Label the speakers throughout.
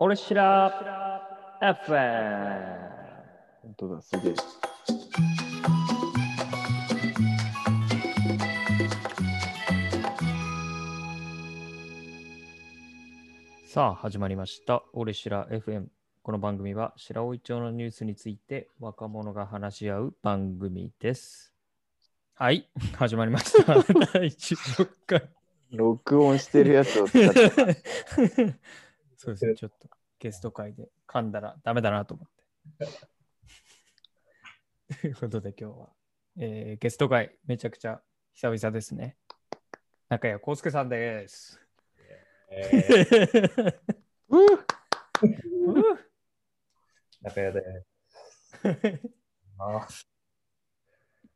Speaker 1: 俺しら FM。
Speaker 2: 本当だ、すげえ。
Speaker 1: さあ、始まりました。俺しら FM。この番組は白老町のニュースについて若者が話し合う番組です。はい、始まりました。第16回。
Speaker 2: 録音してるやつを使って。
Speaker 1: そうですね、ちょっとゲスト会で噛んだらダメだなと思って。ということで今日は、えーゲスト会めちゃくちゃ久々ですね。中谷康介さんです。
Speaker 3: 中谷で。あ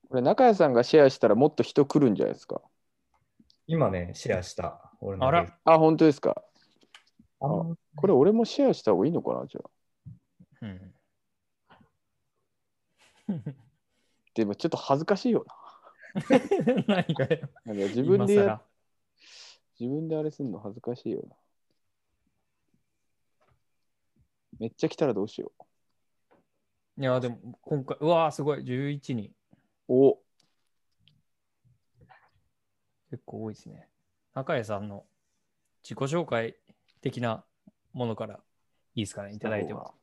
Speaker 2: これ、中谷さんがシェアしたらもっと人来るんじゃないですか？
Speaker 3: 今ね、シェアした。俺の
Speaker 1: あら
Speaker 2: あ、本当ですか？
Speaker 3: あの
Speaker 2: これ、俺もシェアした方がいいのかな、じゃあ。
Speaker 1: うん
Speaker 2: でも、ちょっと恥ずかしいよ
Speaker 1: 何がよ。
Speaker 2: な。なんか自分で自分であれするの恥ずかしいよな。めっちゃ来たらどうしよ
Speaker 1: いや、でも今回、うわーすごい、11人。
Speaker 2: う。お
Speaker 1: 結構多いですね。中谷さんの自己紹介的なものからいいですかね、いただいても。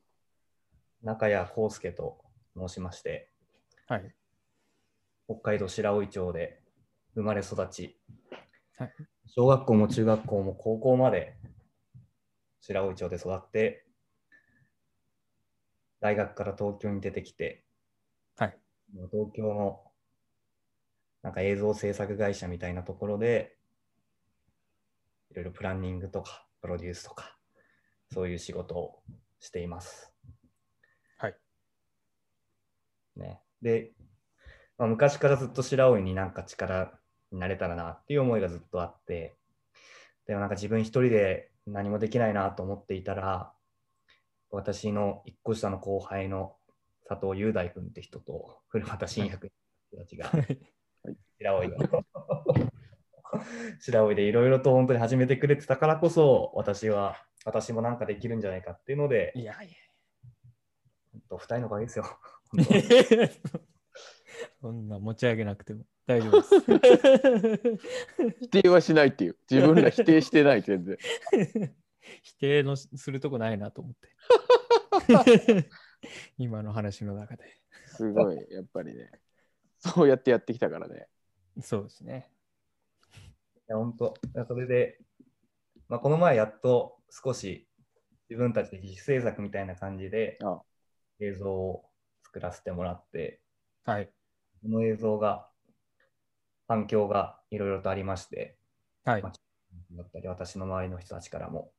Speaker 3: 中谷康介と申しまして、
Speaker 1: はい。
Speaker 3: 北海道白老町で生まれ育ち、
Speaker 1: はい
Speaker 3: 小学校も中学校も高校まで白老町で育って、大学から東京に出てきて、
Speaker 1: はい。
Speaker 3: 東京のなんか映像制作会社みたいなところで、いろいろプランニングとかプロデュースとか、そういう仕事をしています。
Speaker 1: はい。
Speaker 3: ね、で、まあ、昔からずっと白老になんか力になれたらなっていう思いがずっとあって、でもなんか自分一人で何もできないなと思っていたら、私の一個下の後輩の佐藤雄大君って人と古畑信也君たちが、白老の 白老でいろいろと本当に始めてくれてたからこそ私は私もなんかできるんじゃないかっていうので
Speaker 1: いやい
Speaker 3: 本当二人のおかげですよ。
Speaker 1: や。そんな持ち上げなくても大丈夫です。
Speaker 2: 否定はしないっていう。自分ら否定してない、全然。
Speaker 1: 否定のするとこないなと思って。今の話の中で。
Speaker 2: すごい、やっぱりね。そうやってやってきたからね。
Speaker 1: そうですね。
Speaker 3: いや本当それで、まあ、この前やっと少し自分たちで自主制作みたいな感じで
Speaker 2: あ
Speaker 3: 映像を作らせてもらって。
Speaker 1: はい。
Speaker 3: この映像が反響がいろいろとありまして。
Speaker 1: はい。
Speaker 3: だったり私の周りの人たちからも。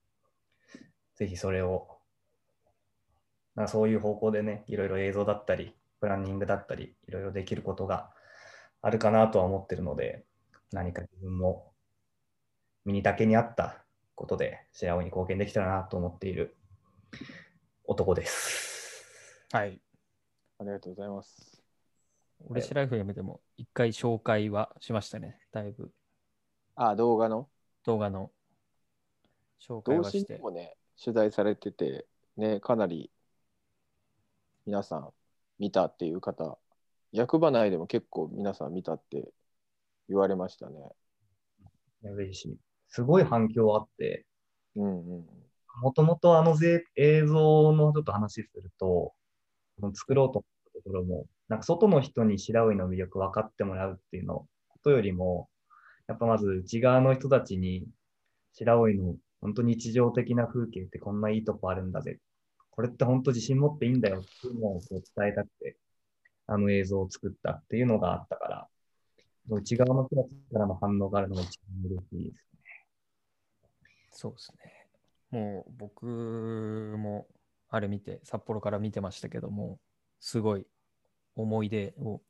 Speaker 3: ぜひそれをなそういう方向でねいろいろ映像だったりプランニングだったりいろいろできることがあるかなとは思ってるので何か自分も身にだけに合ったことで白尾に貢献できたらなと思っている男です。
Speaker 1: はい。
Speaker 2: ありがとうございます。
Speaker 1: 俺白ライフやめても一回紹介はしましたね。だいぶ
Speaker 2: あ、動画の？
Speaker 1: 動画の紹介
Speaker 2: 同
Speaker 1: はして。
Speaker 2: もね、取材されてて、ね、かなり皆さん見たっていう方、役場内でも結構皆さん見たって言われましたね。
Speaker 3: 嬉しい。すごい反響あって。もともとあのぜ映像のちょっと話すると、作ろうと思ったところも、なんか外の人に白老の魅力分かってもらうっていうのことよりも、やっぱまず内側の人たちに白老の本当に日常的な風景ってこんないいとこあるんだぜ。これって本当自信持っていいんだよっていうのを伝えたくて、あの映像を作ったっていうのがあったから、内側の人たちからの反応があるのが一番嬉しいです。
Speaker 1: そうですね。もう僕もあれ見て、札幌から見てましたけども、すごい思い出を、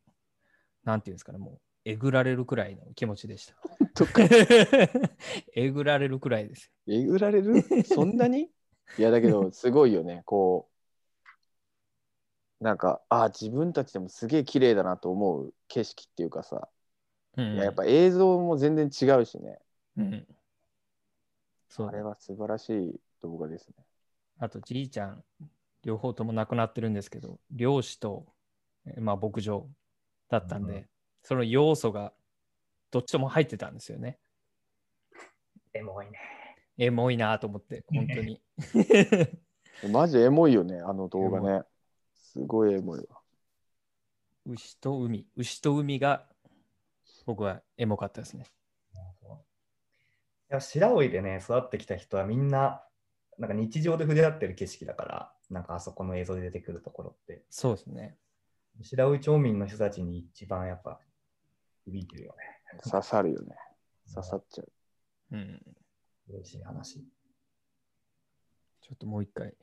Speaker 1: なんていうんですかね、もうえぐられるくらいの気持ちでした。
Speaker 2: とか、
Speaker 1: えぐられるくらいです
Speaker 2: えぐられる？そんなに？いや、だけど、すごいよね。こう、なんか、あ自分たちでもすげえ綺麗だなと思う景色っていうかさ、
Speaker 1: よ。うん
Speaker 2: いややっぱ映像も全然違うしね。
Speaker 1: うん。そう
Speaker 2: あれは素晴らしい動画ですね。
Speaker 1: あとじいちゃん、両方とも亡くなってるんですけど、漁師と、えまあ、牧場だったんで、
Speaker 3: うん
Speaker 1: その要素がどっちとも入ってたんですよね。
Speaker 3: エモいね。
Speaker 1: エモいなと思って、本当に。
Speaker 2: マジエモいよね、あの動画
Speaker 1: エ
Speaker 2: ね。すごいエモいわ。
Speaker 1: 牛と海、牛と海が僕はエモかったですね。
Speaker 3: いや白老でね、育ってきた人はみんな、なんか日常で触れ合ってる景色だから、なんかあそこの映像で出てくるところって、
Speaker 1: そうですね。
Speaker 3: 白老町民の人たちに一番やっぱ響いてるよね。
Speaker 2: 刺さるよね。刺さっちゃう。
Speaker 1: うん。
Speaker 3: 嬉しい話。
Speaker 1: ちょっともう一回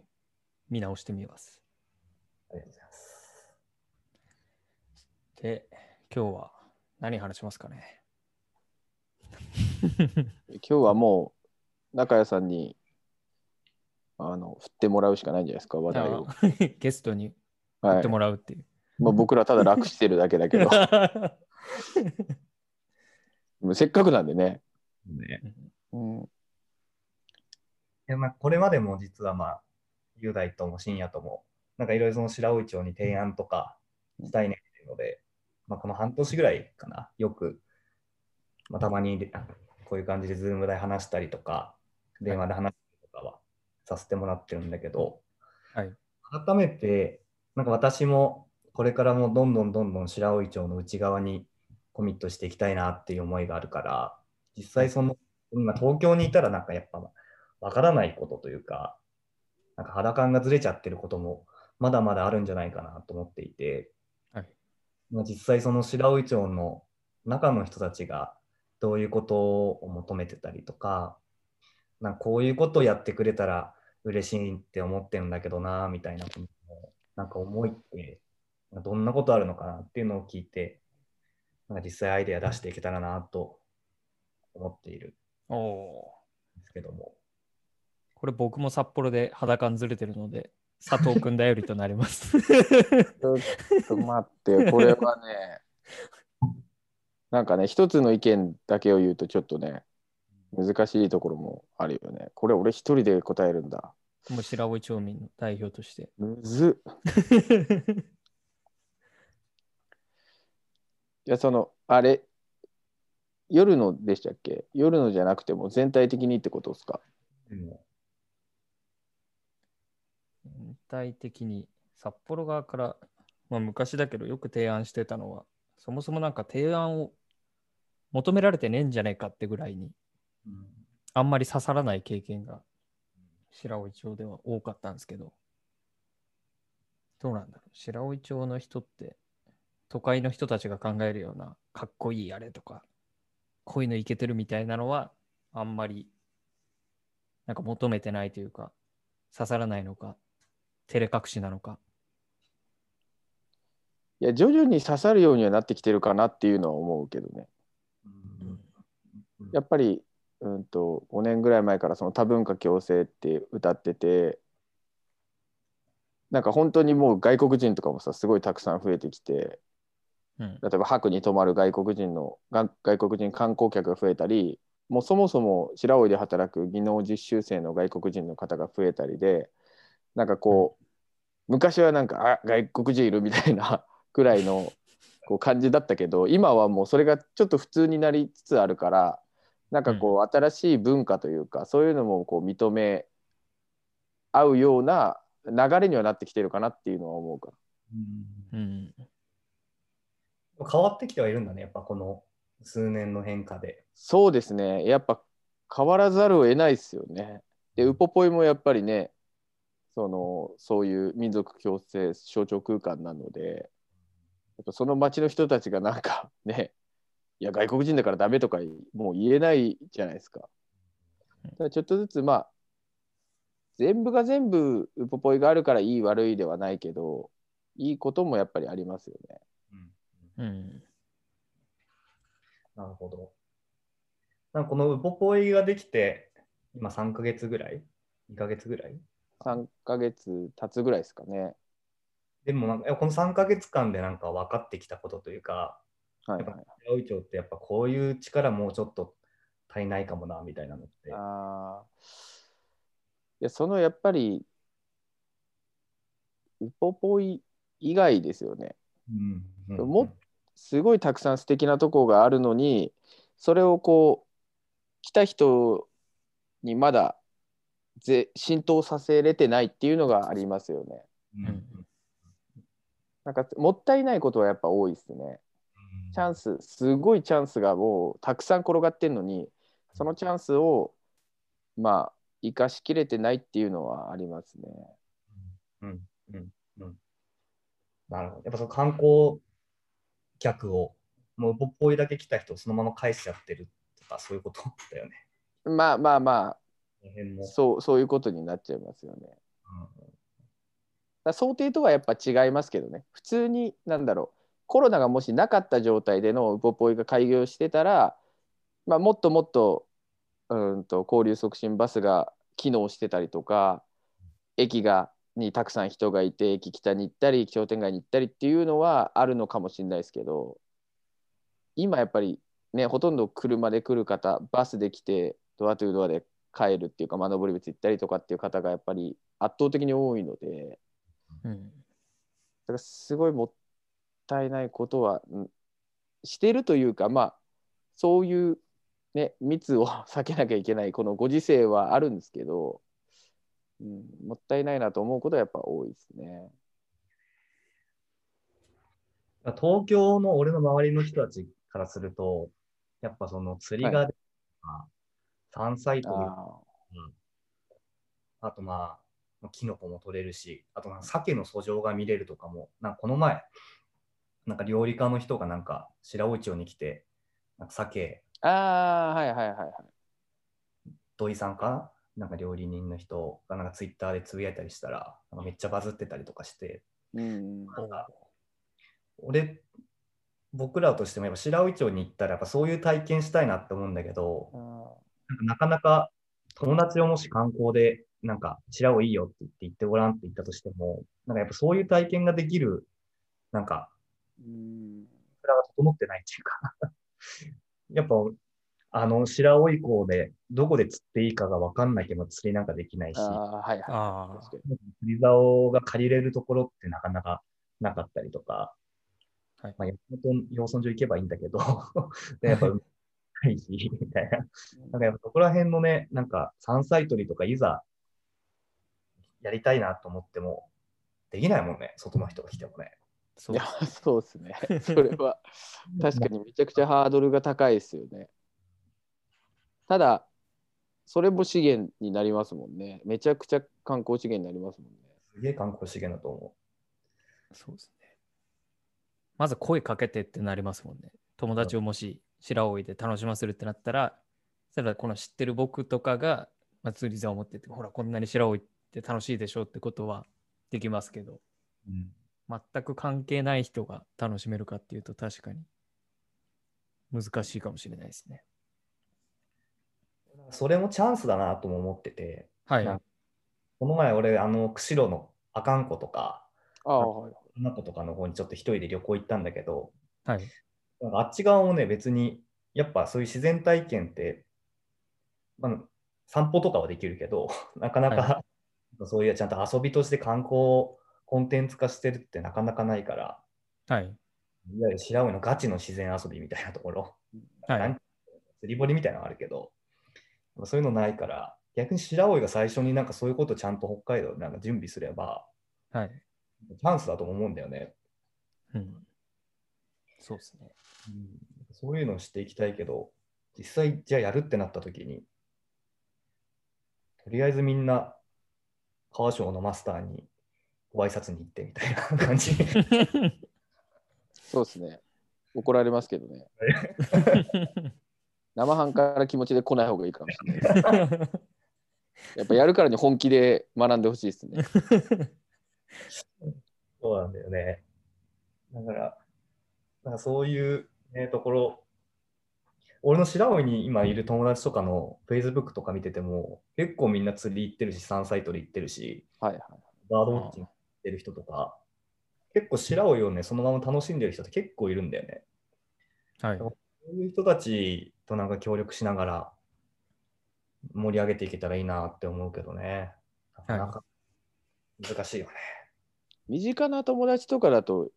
Speaker 1: 見直してみます。
Speaker 3: ありがとうございます。
Speaker 1: で、今日は何話しますかね？
Speaker 2: 今日はもう中谷さんにあの振ってもらうしかないんじゃないですか、話題を。
Speaker 1: あ ゲストに振
Speaker 2: はい
Speaker 1: ってもらうっていう。
Speaker 2: まあ、僕らただ楽してるだけだけど、せっかくなんでね。
Speaker 3: ね、
Speaker 2: うん、
Speaker 3: いやまあこれまでも実はまあ、雄大とも深夜とも、なんかいろいろその白老町に提案とかしたいねっていうので、まあ、この半年ぐらいかな、よく、まあ、たまにあこういう感じでズームで話したりとか、電話で話したりとかはさせてもらってるんだけど、
Speaker 1: はい。
Speaker 3: 改めて、なんか私もこれからもどんどんどんどん白老町の内側にコミットしていきたいなっていう思いがあるから、実際その、今東京にいたらなんかやっぱわからないことというか、なんか肌感がずれちゃってることもまだまだあるんじゃないかなと思っていて、
Speaker 1: はい。
Speaker 3: まあ、実際その白老町の中の人たちがどういうことを求めてたりとか、なんかこういうことをやってくれたら嬉しいって思ってるんだけどなみたいななんか思いってどんなことあるのかなっていうのを聞いてなんか実際アイデア出していけたらなと思っている
Speaker 1: おお
Speaker 3: んですけども
Speaker 1: ー。これ僕も札幌で肌感ずれてるので、佐藤君頼りとなります。
Speaker 2: ちょっと待って、これはね、なんかね、一つの意見だけを言うとちょっとね、難しいところもあるよね。これ俺一人で答えるんだ。
Speaker 1: もう白老町民の代表として。
Speaker 2: むずっ。いや、その、あれ、夜のでしたっけ？夜のじゃなくても全体的にってことですか？
Speaker 3: うん
Speaker 1: 全体的に札幌側から、まあ、昔だけどよく提案してたのは、そもそもなんか提案を求められてねえんじゃねえかってぐらいに、
Speaker 3: うん
Speaker 1: あんまり刺さらない経験が白老町では多かったんですけど、どうなんだろう。白老町の人って、都会の人たちが考えるようなかっこいいあれとか、こういうのいけてるみたいなのは、あんまりなんか求めてないというか、刺さらないのか、照れ隠しなのか。
Speaker 2: いや、徐々に刺さるようにはなってきてるかなっていうのは思うけどね。
Speaker 3: うん
Speaker 2: やっぱり、うんと、5年ぐらい前からその多文化共生って歌ってて、なんか本当にもう外国人とかもさ、すごいたくさん増えてきて、
Speaker 1: うん。
Speaker 2: 例えば白に泊まる外国人のが外国人観光客が増えたりもうそもそも白老で働く技能実習生の外国人の方が増えたりでなんかこう昔はなんかあ外国人いるみたいなくらいのこう感じだったけど今はもうそれがちょっと普通になりつつあるからなんかこう新しい文化というかそういうのもこう認め合うような流れにはなってきてるかなっていうのは思うから。
Speaker 3: うん
Speaker 1: うん。
Speaker 3: 変わってきてはいるんだね、やっぱこの数年の変化で。
Speaker 2: そうですね。やっぱ変わらざるを得ないですよね。で、ウポポイもやっぱりね、そのそういう民族共生象徴空間なので、やっぱその町の人たちがなんかね、いや、外国人だからダメとかもう言えないじゃないですか。だからちょっとずつ、まあ、全部が全部ウポポイがあるからいい悪いではないけど、いいこともやっぱりありますよね。
Speaker 1: うん。
Speaker 3: なるほど。なんかこのウポポイができて、今3ヶ月ぐらい ?2 ヶ月ぐらい
Speaker 2: ？3ヶ月経つぐらいですかね。
Speaker 3: でもなんか、この3ヶ月間でなんか分かってきたことというか、
Speaker 2: はいはい。
Speaker 3: 八百長ってやっぱこういう力もうちょっと足りないかもな、みたいなのって。
Speaker 2: あーいやそのやっぱりウポポイ以外ですよね。
Speaker 3: うんうん
Speaker 2: もすごいたくさん素敵なとこがあるのにそれをこう来た人にまだぜ浸透させれてないっていうのがありますよね。
Speaker 3: うんうん
Speaker 2: なんかもったいないことはやっぱ多いですね。チャンスすごいチャンスがもうたくさん転がってんのにそのチャンスをまあ生かしきれてないっていうのはありますね。
Speaker 3: うんうんうんなるほど。やっぱその観光客を、もうぼっぽいだけ来た人をそのまま返しちゃってるとか、そういうことだよね。
Speaker 2: まあまあまあそうそういうことになっちゃいますよね。だから想定とはやっぱ違いますけどね普通になんだろうコロナがもしなかった状態でのウポポイが開業してたら、まあ、もっともっとうんと交流促進バスが機能してたりとか駅がにたくさん人がいて駅北に行ったり商店街に行ったりっていうのはあるのかもしれないですけど今やっぱりねほとんど車で来る方バスで来てドアトゥードアで帰るっていうか、まあ、登別行ったりとかっていう方がやっぱり圧倒的に多いので。
Speaker 1: うん。
Speaker 2: だからすごいもったいないことはんしてるというかまあそういうね密を 避けなきゃいけないこのご時世はあるんですけど、うん、もったいないなと思うことはやっぱ多いですね。
Speaker 3: 東京の俺の周りの人たちからすると、やっぱその釣りがでとか、山菜採り
Speaker 2: あ
Speaker 3: あとまあ、キノコも取れるし、あとなんか鮭の遡上が見れるとかも、なんかこの前、なんか料理家の人がなんか白老町に来て、なんか鮭、
Speaker 2: ーあーはいはいはいはい。
Speaker 3: 土井さんかななんか料理人の人がなんかツイッターでつぶやいたりしたら、なんかめっちゃバズってたりとかして、
Speaker 2: うん
Speaker 3: なんか俺、僕らとしてもやっぱ白老町に行ったらやっぱそういう体験したいなって思うんだけど、
Speaker 2: あ
Speaker 3: なんかなかなか友達をもし観光でなんか白老いいよって言って行ってごらんって言ったとしても、なんかやっぱそういう体験ができる、なんか、
Speaker 2: ーうん。
Speaker 3: それが整ってないっていうか。やっぱ、あの、白老港でどこで釣っていいかがわかんないけど釣りなんかできないし、
Speaker 2: あーはいはい。
Speaker 3: 釣り竿が借りれるところってなかなかなかったりとか、
Speaker 1: はい。
Speaker 3: まあ、山本養豚場行けばいいんだけど、でやっぱ、ないし、みたいな。なんかやっぱそこら辺のね、なんか山菜採りとかいざやりたいなと思っても、できないもんね、外の人が来てもね。
Speaker 1: そ
Speaker 2: いうや そうですね。それは確かにめちゃくちゃハードルが高いですよね。ただ、それも資源になりますもんね。めちゃくちゃ観光資源になりますもんね。
Speaker 3: すげえ観光資源だと思
Speaker 1: そうですね。まず声かけてってなりますもんね。友達をもし白老で楽しませるってなったら、たらこの知ってる僕とかが、まり竿を持ってって、ほら、こんなに白老って楽しいでしょってことはできますけど、
Speaker 3: う。うん
Speaker 1: 全く関係ない人が楽しめるかっていうと確かに難しいかもしれないですね。
Speaker 3: それもチャンスだなとも思ってて、
Speaker 1: はい。
Speaker 3: この前俺、あの、釧路の阿寒湖とか、
Speaker 2: あ。
Speaker 3: 花湖とかの方にちょっと一人で旅行行ったんだけど、
Speaker 1: はい。
Speaker 3: なんかあっち側もね、別に、やっぱそういう自然体験って、まあ、散歩とかはできるけど、なかなか、そういうちゃんと遊びとして観光コンテンツ化してるってなかなかないから、
Speaker 1: はい。
Speaker 3: いわゆる白老のガチの自然遊びみたいなところ、
Speaker 1: はい
Speaker 3: 釣り堀みたいなのがあるけど、そういうのないから、逆に白老が最初になんかそういうことをちゃんと北海道でなんか準備すれば、
Speaker 1: はい。
Speaker 3: チャンスだと思うんだよね。
Speaker 1: うん。そうですね。
Speaker 3: そういうのをしていきたいけど、実際じゃあやるってなった時に、とりあえずみんな川省のマスターにご挨拶に行ってみたいな感じ。
Speaker 2: そうですね。怒られますけどね。生半可な気持ちで来ない方がいいかもしれないです。やっぱやるからに本気で学んでほしいですね。
Speaker 3: そうなんだよね。だから、なんかそういう、ね、ところ、俺の白老に今いる友達とかの Facebook とか見てても、結構みんな釣り行ってるし、山菜採り行ってるし、
Speaker 2: はいはい。
Speaker 3: バードウォッチングしてる人とか、結構白老をね、そのまま楽しんでる人って結構いるんだよね。
Speaker 1: はい。
Speaker 3: そういう人たちとなんか協力しながら盛り上げていけたらいいなって思うけどね。なかなか難しいよね。
Speaker 2: 身近な友達とかだと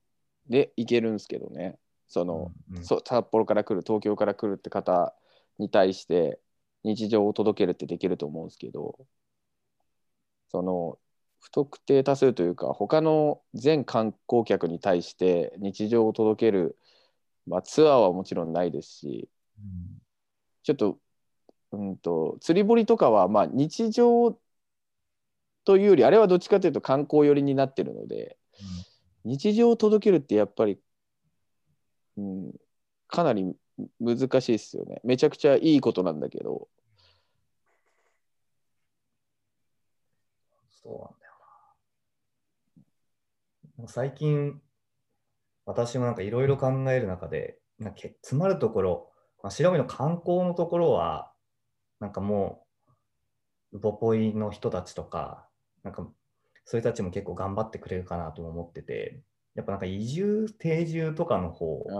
Speaker 2: で行けるんですけどねその、
Speaker 3: うんうん。
Speaker 2: そ札幌から来る東京から来るって方に対して日常を届けるってできると思うんですけどその不特定多数というか他の全観光客に対して日常を届ける、まあ、ツアーはもちろんないですしちょっと,、うん、と釣り堀とかはまあ日常というよりあれはどっちかというと観光寄りになってるので日常を届けるってやっぱり、うん、かなり難しいですよね。めちゃくちゃいいことなんだけど。
Speaker 3: そうなんだよな。最近、私もなんかいろいろ考える中で、なんか詰まるところ、まあ、白身の観光のところは、なんかもう、ウポポイの人たちとか、なんかそういう人たちも結構頑張ってくれるかなとも思ってて、やっぱなんか移住、定住とかの方、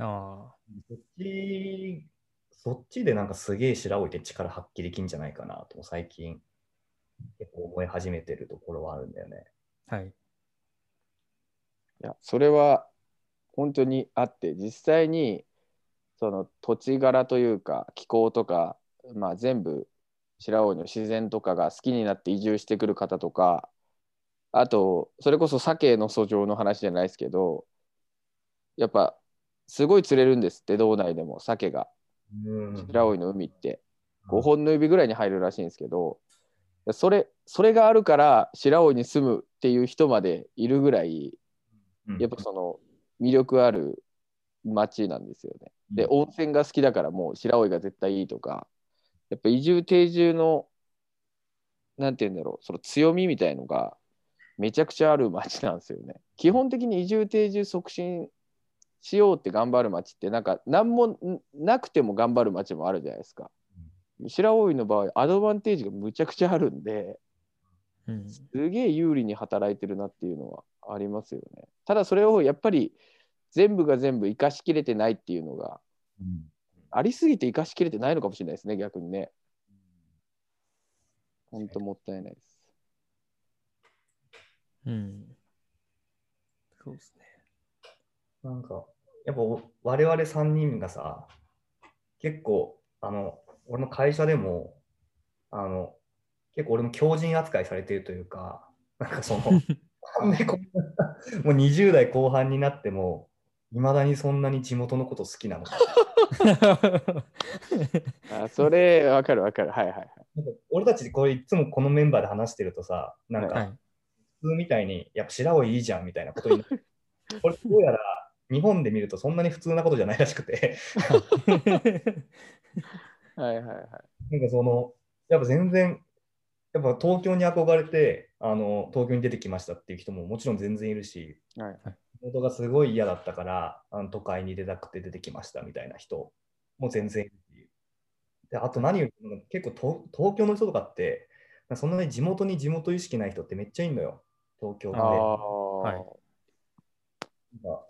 Speaker 2: あ
Speaker 3: そっち、そっちでなんかすげえ白老で力発揮できんじゃないかなと、最近結構思い始めてるところはあるんだよね。
Speaker 1: あ、はい。
Speaker 2: いやそれは本当にあって実際にその土地柄というか気候とか、まあ、全部白老の自然とかが好きになって移住してくる方とかあとそれこそ鮭の訴状の話じゃないですけどやっぱすごい釣れるんですって道内でも鮭が。
Speaker 3: うん。
Speaker 2: 白老の海って。5本の指ぐらいに入るらしいんですけどそれそれがあるから白老に住むっていう人までいるぐらい
Speaker 3: うん。
Speaker 2: やっぱその魅力ある街なんですよね。で、温泉が好きだからもう白老が絶対いいとか、やっぱ移住定住の、なんて言うんだろう、その強みみたいのがめちゃくちゃある街なんですよね。基本的に移住定住促進しようって頑張る街って、なんか何もんなくても頑張る街もあるじゃないですか。白老の場合、アドバンテージがむちゃくちゃあるんで、
Speaker 1: うん。
Speaker 2: すげえ有利に働いてるなっていうのはありますよね。ただそれをやっぱり全部が全部生かしきれてないっていうのが
Speaker 3: うん
Speaker 2: ありすぎて生かしきれてないのかもしれないですね、逆にね。本当もったいないです。
Speaker 1: うん。そうですね。
Speaker 3: なんか、やっぱお我々3人がさ、結構、あの、俺の会社でも、あの、結構俺も強靭扱いされてるというか、なんかその、なんでこんなもう20代後半になっても、いまだにそんなに地元のこと好きなのか。
Speaker 2: あそれ、わかるわかる。はいはいはい。
Speaker 3: なんか俺たちこれいつもこのメンバーで話してるとさ、なんか、
Speaker 1: はい。
Speaker 3: 普通みたいに、やっぱ白老いいじゃんみたいなことになる。これどうやら日本で見るとそんなに普通なことじゃないらしくて、
Speaker 2: はいはいはい。
Speaker 3: なんかその、やっぱ全然、やっぱ東京に憧れて、あの、東京に出てきましたっていう人ももちろん全然いるし、
Speaker 2: はい
Speaker 3: 地元がすごい嫌だったから、あの都会に出たくて出てきましたみたいな人も全然いるし。で、あと何よりも結構東東京の人とかって、そんなに地元に地元意識ない人ってめっちゃいいのよ、東京で。
Speaker 1: はい
Speaker 3: なんか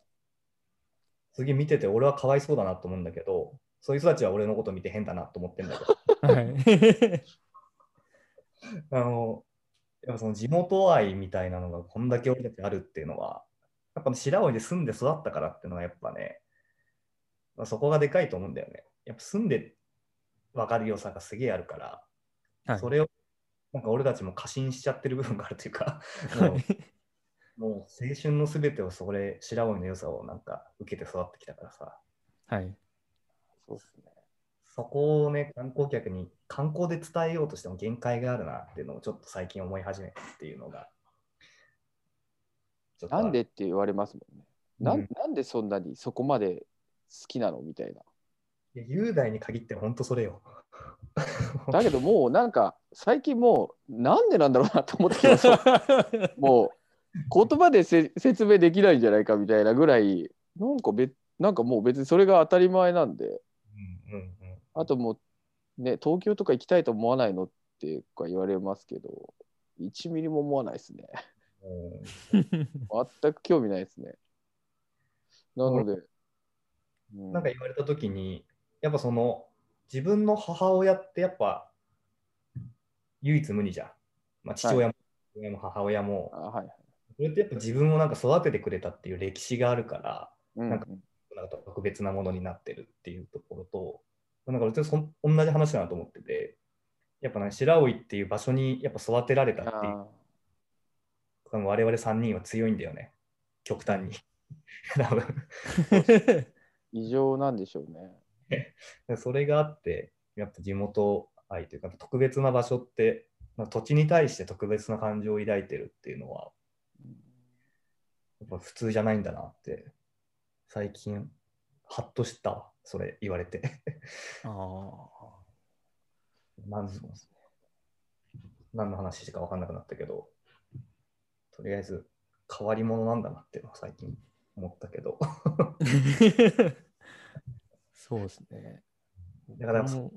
Speaker 3: すげえ見てて俺はかわいそうだなと思うんだけど、そういう人たちは俺のこと見て変だなと思ってんだけど、
Speaker 1: はい。
Speaker 3: あの、やっぱその地元愛みたいなのがこんだけ俺たちあるっていうのは、やっぱ白老で住んで育ったからっていうのはやっぱね、まあそこがでかいと思うんだよね。やっぱ住んで分かる良さがすげえあるから、
Speaker 1: はい
Speaker 3: それをなんか俺たちも過信しちゃってる部分があるというか、もうもう青春のすべてをそれ、白老の良さをなんか受けて育ってきたからさ、
Speaker 1: はい。
Speaker 2: そうですね。
Speaker 3: そこをね、観光客に観光で伝えようとしても限界があるなっていうのをちょっと最近思い始めたっていうのが。
Speaker 2: なんでって言われますもんね。なん
Speaker 3: うん
Speaker 2: なんでそんなにそこまで好きなのみたいな。
Speaker 3: いや雄大に限って本当それよ。
Speaker 2: だけどもうなんか最近もうなんでなんだろうなと思ってきました。もう言葉でせ説明できないんじゃないかみたいなぐらいなんか別なんかもう別にそれが当たり前なんで。
Speaker 3: うんうんうん
Speaker 2: あともうね東京とか行きたいと思わないのってか言われますけど1ミリも思わないですね。
Speaker 3: うん。
Speaker 2: 全く興味ないですね。なので、うん
Speaker 3: なんか言われたときに、やっぱその自分の母親ってやっぱ唯一無二じゃん。まあ、父親も,、母親も。
Speaker 2: あはい
Speaker 3: それってやっぱ自分をなんか育ててくれたっていう歴史があるから、
Speaker 2: うん
Speaker 3: なんか特別なものになってるっていうところと、なんか別にそん同じ話だなと思ってて、やっぱね、白老っていう場所にやっぱ育てられたっていう、我々3人は強いんだよね、極端に。
Speaker 2: 異常なんでしょうね。
Speaker 3: それがあって、やっぱ地元愛というか、特別な場所って、まあ土地に対して特別な感情を抱いてるっていうのは、やっぱ普通じゃないんだなって、最近、ハッとしたわ、それ言われて。
Speaker 1: あ
Speaker 3: なん 何の話か分かんなくなったけど、とりあえず変わり者なんだなっていうのは最近思ったけど。
Speaker 1: あ。そうですね。
Speaker 3: だから
Speaker 1: そ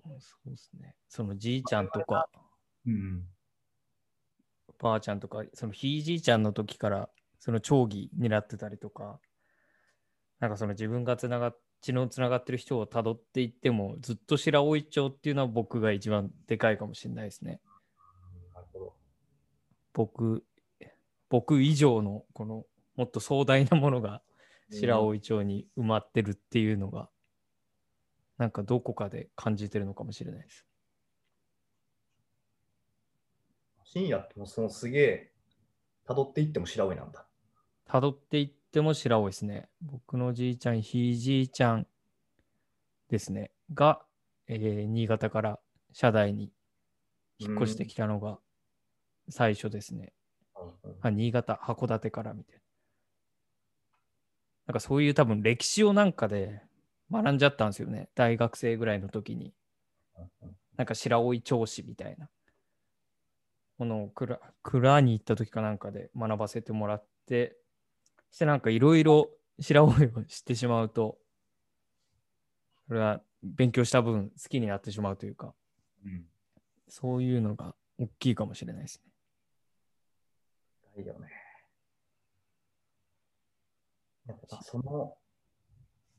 Speaker 1: うですね。そのじいちゃんとか、
Speaker 3: うん。
Speaker 1: ばあちゃんとか、そのひいじいちゃんの時から、その長義狙ってたりとか、なんかその自分がつながっ血のつながってる人をたどっていっても、ずっと白老町っていうのは僕が一番でかいかもしれないですね。
Speaker 3: なるほど。
Speaker 1: 僕、僕以上のこのもっと壮大なものが白老町に埋まってるっていうのが、なんかどこかで感じてるのかもしれないです。
Speaker 3: 深夜ってもうそのすげえ、辿っていっても白老なんだ。
Speaker 1: たどっていっても白老ですね。僕のじいちゃん、ひいじいちゃんですね。が、えー新潟から社台に引っ越してきたのが最初ですね。あ、新潟、函館からみたいな。なんかそういう多分歴史をなんかで学んじゃったんですよね。大学生ぐらいの時に。なんか白老町史みたいなものを蔵蔵に行った時かなんかで学ばせてもらって、そしてなんかいろいろ白老を知ってしまうと、それは勉強した分好きになってしまうというか、
Speaker 3: うん。
Speaker 1: そういうのが大きいかもしれないですね。
Speaker 3: いいよね。やっぱその、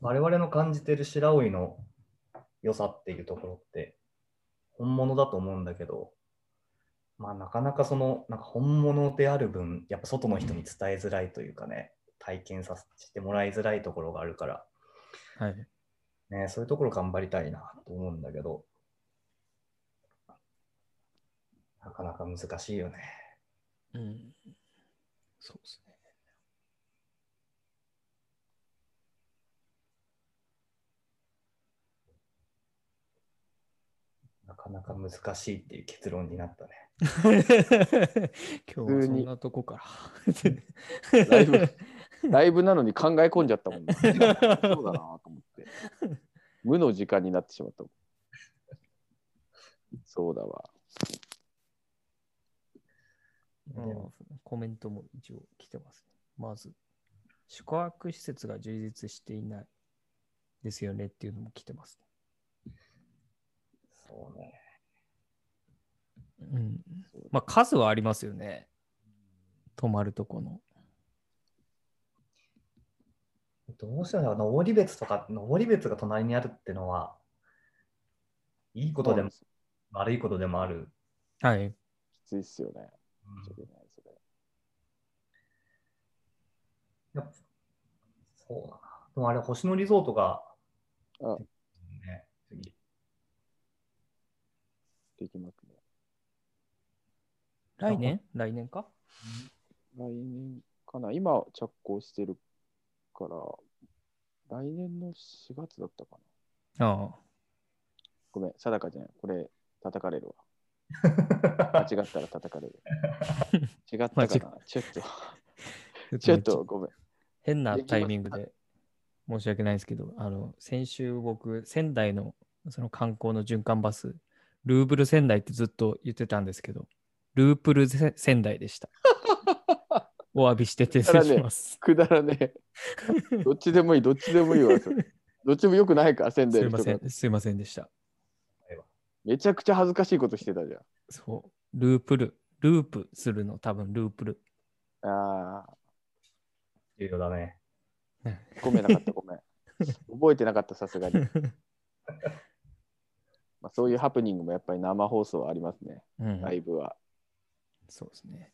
Speaker 3: 我々の感じてる白老の良さっていうところって、本物だと思うんだけど、まあなかなかその、なんか本物である分、やっぱ外の人に伝えづらいというかね、体験させてもらいづらいところがあるから、
Speaker 1: はい。
Speaker 3: ね、そういうところ頑張りたいなと思うんだけど、なかなか難しいよね。
Speaker 1: うん。そうですね。
Speaker 3: なかなか難しいっていう結論になったね。
Speaker 1: 今日はそんなとこから。
Speaker 2: だいぶライブなのに考え込んじゃったもんね。そうだなと思って。無の時間になってしまったもん。そうだわ。
Speaker 1: うんコメントも一応来てますね。まず、宿泊施設が充実していないですよねっていうのも来てます
Speaker 3: そうね。
Speaker 1: ね。うん。まあ数はありますよね。泊まるとこの。
Speaker 3: どうしても登別とか、登別が隣にあるってのは、いいことでも悪いことでもある。
Speaker 1: はい。
Speaker 2: きついっすよね。申し訳ないそれ
Speaker 3: やっぱそうだな。でもあれ、星野リゾートが、
Speaker 2: あ
Speaker 3: ね、次。
Speaker 2: できますね。
Speaker 1: 来年？来年か？
Speaker 2: 来年かな今着工してるから、来年の4月だったかな
Speaker 1: ああ。
Speaker 2: ごめん、定かじゃない。これ、叩かれるわ。間違ったら叩かれる。違ったかなちょっと、ちょっとごめん。
Speaker 1: 変なタイミングで申し訳ないんですけど、あの、先週僕、仙台のその観光の循環バス、ルーブル仙台ってずっと言ってたんですけど、ループルせ仙台でした。お詫びして訂正します。
Speaker 2: くだらねえ。どっちでもいい、どっちでもいいわ。どっちもよくないか、仙
Speaker 1: す
Speaker 2: 台の人が。
Speaker 1: いません、すいませんでした。
Speaker 2: めちゃくちゃ恥ずかしいことしてたじゃん。
Speaker 1: そう、ループル、ループするの多分ループル。
Speaker 2: ああ、
Speaker 3: 重要だね。
Speaker 2: ごめんなかった、ごめん。覚えてなかった、さすがに。まあ、そういうハプニングもやっぱり生放送はありますね、
Speaker 1: うん、
Speaker 2: ライブは。
Speaker 1: そうですね。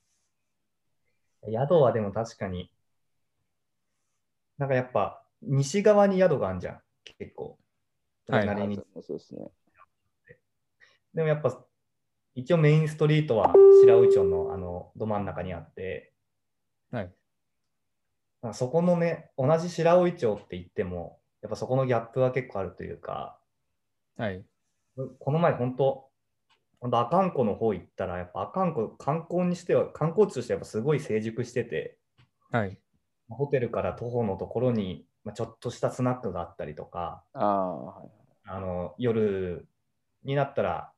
Speaker 3: 宿はでも確かに、なんかやっぱ西側に宿があるじゃん、結構。それなりに。
Speaker 2: そうですね。
Speaker 3: でもやっぱ、一応メインストリートは白老町のあのど真ん中にあって、
Speaker 1: はい。
Speaker 3: まあそこのね、同じ白老町って言っても、やっぱそこのギャップは結構あるというか、
Speaker 1: はい。
Speaker 3: この前本当、本当阿寒湖の方行ったら、やっぱ阿寒湖観光にしては、観光地としてやっぱすごい成熟してて、
Speaker 1: はい。
Speaker 3: ホテルから徒歩のところに、まあ、ちょっとしたスナックがあったりとか、
Speaker 2: ああ、はい。
Speaker 3: あの夜になったら、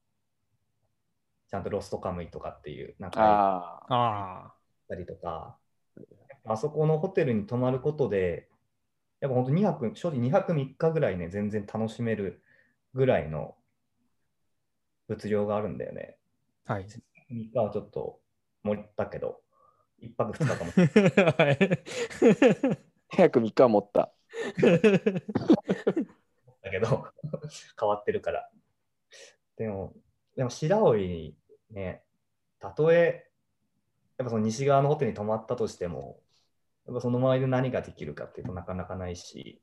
Speaker 3: ちゃんとロストカムイとかっていう、なんかあ
Speaker 2: ああ、
Speaker 1: ああ。
Speaker 3: ったりとか、あそこのホテルに泊まることで、やっぱ本当2泊、正直2泊3日ぐらいね、全然楽しめるぐらいの物量があるんだよね。
Speaker 1: はい。
Speaker 3: 3日はちょっと盛ったけど、1泊2日かもしれない。
Speaker 1: はい。
Speaker 2: 早く3日は持った。
Speaker 3: だけど、変わってるから。でも、でも白老ね、たとえ、やっぱその西側のホテルに泊まったとしても、やっぱその周りで何ができるかっていうとなかなかないし、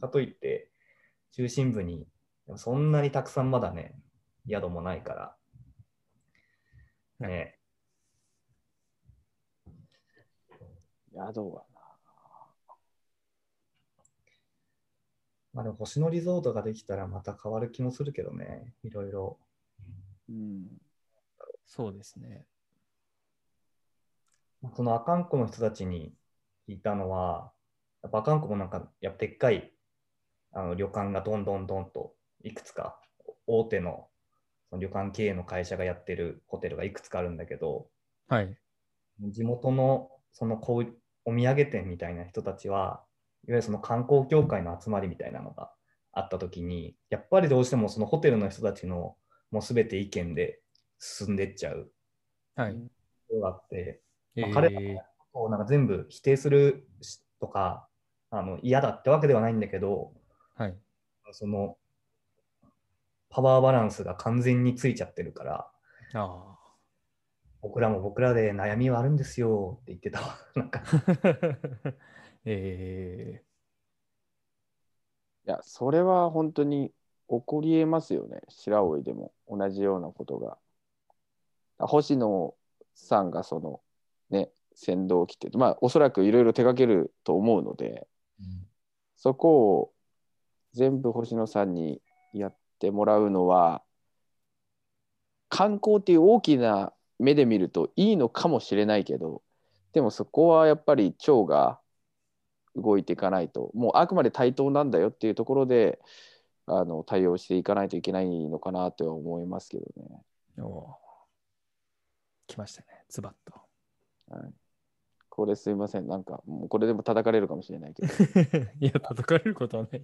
Speaker 3: かといって、中心部にそんなにたくさんまだね、宿もないから、ね、
Speaker 2: 宿はな。
Speaker 3: まあでも星野リゾートができたらまた変わる気もするけどね、いろいろ。
Speaker 2: うん。
Speaker 1: そうですね。
Speaker 3: その阿寒湖の人たちに聞いたのは、やっぱ阿寒湖もなんか、やっぱでっかいあの旅館がどんどんどんといくつか大手の旅館経営の会社がやってるホテルがいくつかあるんだけど、
Speaker 1: はい。
Speaker 3: 地元のそのこうお土産店みたいな人たちは、いわゆるその観光協会の集まりみたいなのがあったときに、やっぱりどうしてもそのホテルの人たちのもうすべて意見で進んでっちゃう
Speaker 1: はい。
Speaker 3: ことがあって、
Speaker 1: え
Speaker 3: まあ彼ら
Speaker 1: ー、
Speaker 3: こうなんか全部否定するとかあの嫌だってわけではないんだけど
Speaker 1: はい。
Speaker 3: そのパワーバランスが完全についちゃってるから
Speaker 1: あ
Speaker 3: 僕らも僕らで悩みはあるんですよって言ってたわ なんか
Speaker 1: あ。え
Speaker 2: いや、それは本当に起こりえますよね。白老でも同じようなことが。星野さんがそのね、先導を切って、まあおそらくいろいろ手掛けると思うので、そこを全部星野さんにやってもらうのは、観光っていう大きな目で見るといいのかもしれないけど、でもそこはやっぱり町が動いていかないと、もうあくまで対等なんだよっていうところで、あの対応していかないといけないのかなとは思いますけどね。
Speaker 1: ー、おー来ましたね。ズバッと。
Speaker 2: はい、これすいません、なんかもうこれでも叩かれるかもしれないけど。
Speaker 1: いや、叩かれることはない。
Speaker 3: い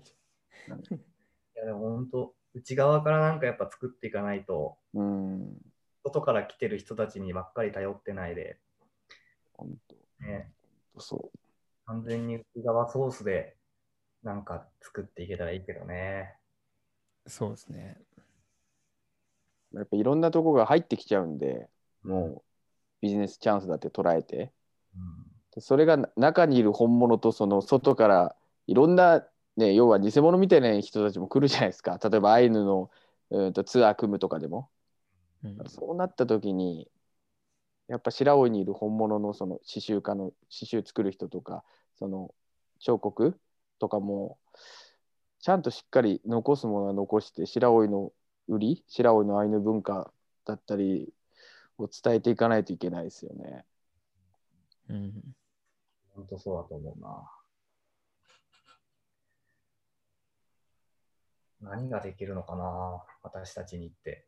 Speaker 3: やでも本当内側からなんかやっぱ作っていかないと。
Speaker 2: うん、
Speaker 3: 外から来てる人たちにばっかり頼ってないで、
Speaker 2: 本
Speaker 3: ね、
Speaker 2: 当そう。
Speaker 3: 完全に内側ソースでなんか作っていけたらいいけどね。
Speaker 1: そうですね。
Speaker 2: やっぱいろんなとこが入ってきちゃうんで、もうビジネスチャンスだって捉えて、でそれがな中にいる本物とその外からいろんな、ね、要は偽物みたいな人たちも来るじゃないですか。例えばアイヌのうんとツアー組むとかでも。
Speaker 1: うん
Speaker 2: そうなった時に、やっぱ白老にいる本物のその刺繍家の刺繍作る人とか、その彫刻とかも、ちゃんとしっかり残すものは残して、白老の売り、白老のアイヌ文化だったりを伝えていかないといけないですよね。
Speaker 1: うん。
Speaker 3: 本当そうだと思うな。何ができるのかな、私たちにって。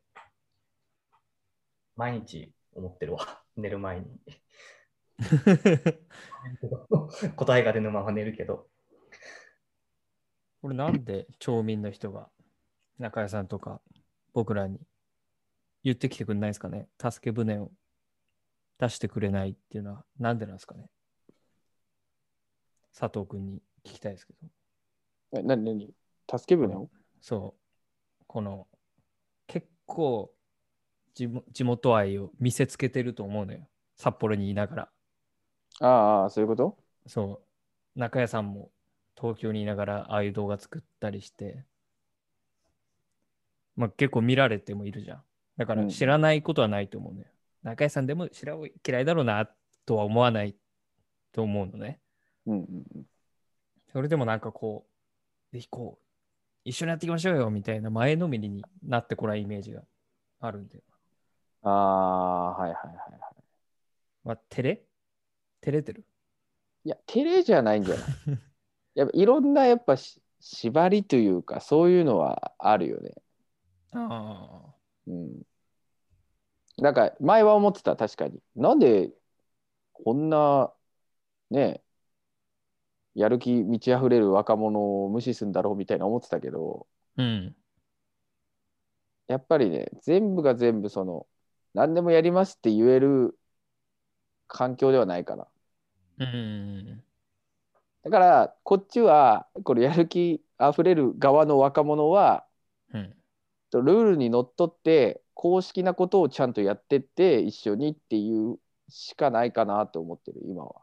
Speaker 3: 毎日思ってるわ、寝る前に。答えが出ぬまま寝るけど。
Speaker 1: これなんで町民の人が中谷さんとか僕らに言ってきてくれないですかね助け舟を出してくれないっていうのはなんでなんですかね佐藤君に聞きたいですけど。
Speaker 2: えなになに助け舟を？
Speaker 1: そう。この結構地元愛を見せつけてると思うのよ。札幌にいながら。
Speaker 2: ああ、そういうこと？
Speaker 1: そう。中谷さんも東京にいながらああいう動画作ったりして、まあ結構見られてもいるじゃん。だから
Speaker 2: うん
Speaker 1: 知らないことはないと思うのよ。中谷さんでも白老嫌いだろうなとは思わないと思うのね。
Speaker 2: うんうんうん。
Speaker 1: それでもなんかこう、ぜひこう、一緒にやっていきましょうよみたいな前のめりになってこないイメージがあるんだよ。
Speaker 2: ああ、はいはいはいはい。
Speaker 1: まあ、照れ？照れてる？
Speaker 2: いや、照れじゃないんじゃない？やっぱいろんなやっぱし縛りというか、そういうのはあるよね。
Speaker 1: ああ。
Speaker 2: うん。なんか前は思ってた、確かに。なんでこんな、ね、やる気満ち溢れる若者を無視するんだろうみたいな思ってたけど、
Speaker 1: うん。
Speaker 2: やっぱりね、全部が全部その、何でもやりますって言える環境ではないかな。
Speaker 1: うん。
Speaker 2: だから、こっちは、これやる気あふれる側の若者は、
Speaker 1: うん。
Speaker 2: ルールにのっとって、公式なことをちゃんとやってって、一緒にっていうしかないかなと思ってる、今は。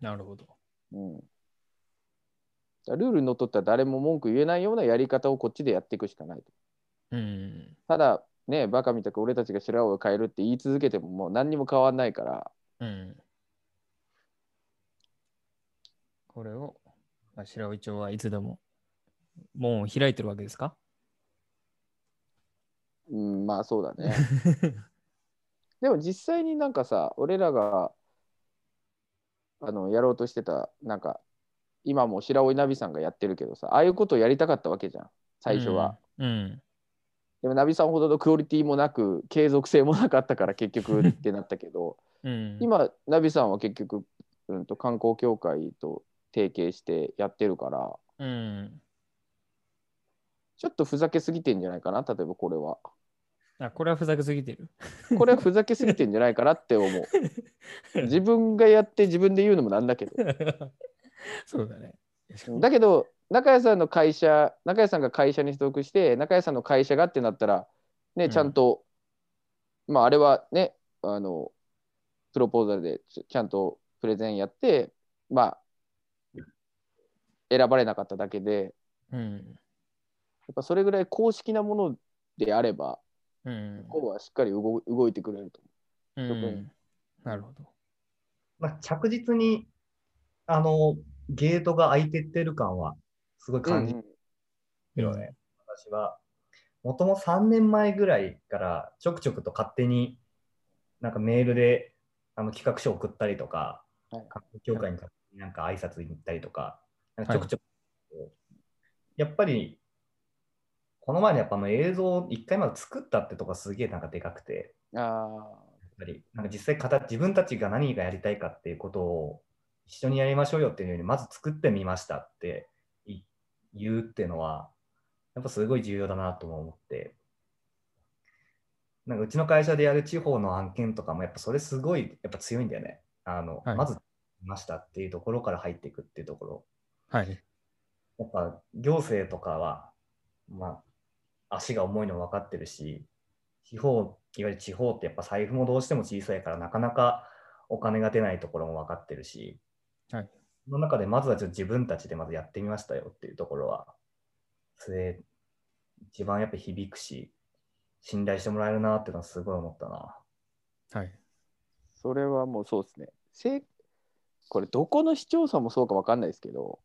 Speaker 1: なるほど。
Speaker 2: うん。ルールにのっとったら誰も文句言えないようなやり方をこっちでやっていくしかないと。
Speaker 1: うん。
Speaker 2: ただ、ね、バカみたく俺たちが白尾を変えるって言い続けてももう何にも変わんないから、
Speaker 1: うん。これを、まあ、白尾町はいつでも門を開いてるわけですか？
Speaker 2: うん、まあそうだね。でも実際になんかさ、俺らがあのやろうとしてた、なんか今も白尾稲荷さんがやってるけどさ、ああいうことをやりたかったわけじゃん、最初は。。
Speaker 1: うん。
Speaker 2: でもナビさんほどのクオリティもなく、継続性もなかったから結局ってなったけど、
Speaker 1: うん。
Speaker 2: 今、ナビさんは結局、うん、と観光協会と提携してやってるから、
Speaker 1: うん。
Speaker 2: ちょっとふざけすぎてんじゃないかな、例えばこれは。
Speaker 1: あ、これはふざけすぎてる。
Speaker 2: これはふざけすぎてんじゃないかなって思う。自分がやって自分で言うのもなんだけど。
Speaker 1: そうだね。
Speaker 2: だけど、中谷さんの会社、中谷さんが会社に所属して、中谷さんの会社がってなったら、ね、
Speaker 1: うん
Speaker 2: ちゃんと、まあ、あれはね、あの、プロポーザルでちちゃんとプレゼンやって、まあ、選ばれなかっただけで、
Speaker 1: うん。
Speaker 2: やっぱそれぐらい公式なものであれば、
Speaker 1: うん。
Speaker 2: ここはしっかり動動いてくれると
Speaker 1: う
Speaker 2: 特に
Speaker 1: ん。なるほど。
Speaker 3: まあ、着実に、あの、ゲートが開いてってる感は、すごい。感じるよね。私は、もともと3年前ぐらいから、ちょくちょくと勝手に、なんかメールで、あの企画書を送ったりとか、
Speaker 2: はい
Speaker 3: 協会になんか挨拶に行ったりとか、なんかちょくちょく、やっぱり、この前のやっぱあの映像を一回まで作ったってとこがすげえなんかでかくて、
Speaker 2: あ
Speaker 3: やっぱりなんか実際形自分たちが何がやりたいかっていうことを一緒にやりましょうよっていうようにまず作ってみましたってい言うっていうのはやっぱすごい重要だなとも思って。なんかうちの会社でやる地方の案件とかもやっぱそれすごいやっぱ強いんだよね。あの、
Speaker 1: はい。
Speaker 3: まず見ましたっていうところから入っていくっていうところ。
Speaker 1: はい。
Speaker 3: やっぱ行政とかは、まあ、足が重いの分かってるし、地方、いわゆる地方ってやっぱ財布もどうしても小さいから、なかなかお金が出ないところも分かってるし、
Speaker 1: はい。
Speaker 3: その中でまずはちょっと自分たちでまずやってみましたよっていうところは、それ、一番やっぱ響くし、信頼してもらえるなっていうのはすごい思ったな。
Speaker 1: はい。
Speaker 2: それはもうそうですね。せこれ、どこの市町村もそうか分かんないですけど、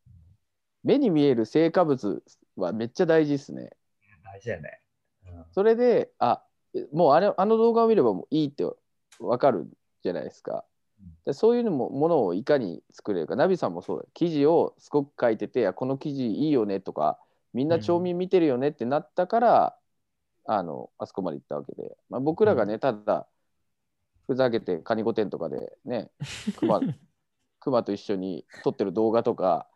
Speaker 2: 目に見える成果物はめっちゃ大事ですね。
Speaker 3: 大事だよね。うん
Speaker 2: それで、あもうあれあの動画を見ればもういいって分かるじゃないですか。でそういうのもものをいかに作れるか。ナビさんもそうだ。記事をすごく書いてて、あこの記事いいよねとか、みんな町民見てるよねってなったから、あのあそこまで行ったわけで、まあ、僕らがね、ただふざけてカニ御殿とかでね、熊熊と一緒に撮ってる動画とか、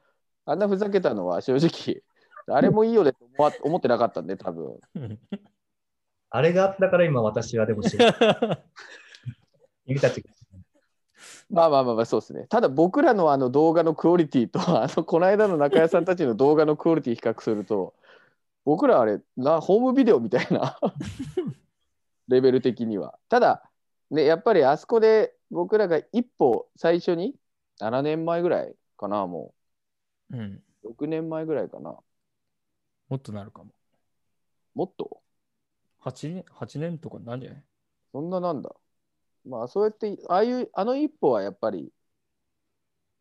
Speaker 2: あんなふざけたのは正直、あれもいいよねと思わ 思ってなかったんで、多分
Speaker 3: あれがあったから今私はでも知る。君たちが
Speaker 2: まあまあまあまあそうですね。ただ僕らのあの動画のクオリティとあのこの間の中谷さんたちの動画のクオリティ比較すると僕らあれなホームビデオみたいなレベル的には。ただねやっぱりあそこで僕らが一歩最初に7年前ぐらいかな、も
Speaker 1: うん。
Speaker 2: う。6年前ぐらいかな。
Speaker 1: もっとなるかも。
Speaker 2: もっと
Speaker 1: ？8年、8年とかなんじゃない？
Speaker 2: そんななんだ。まあ、そうやって、ああいう、あの一歩はやっぱり、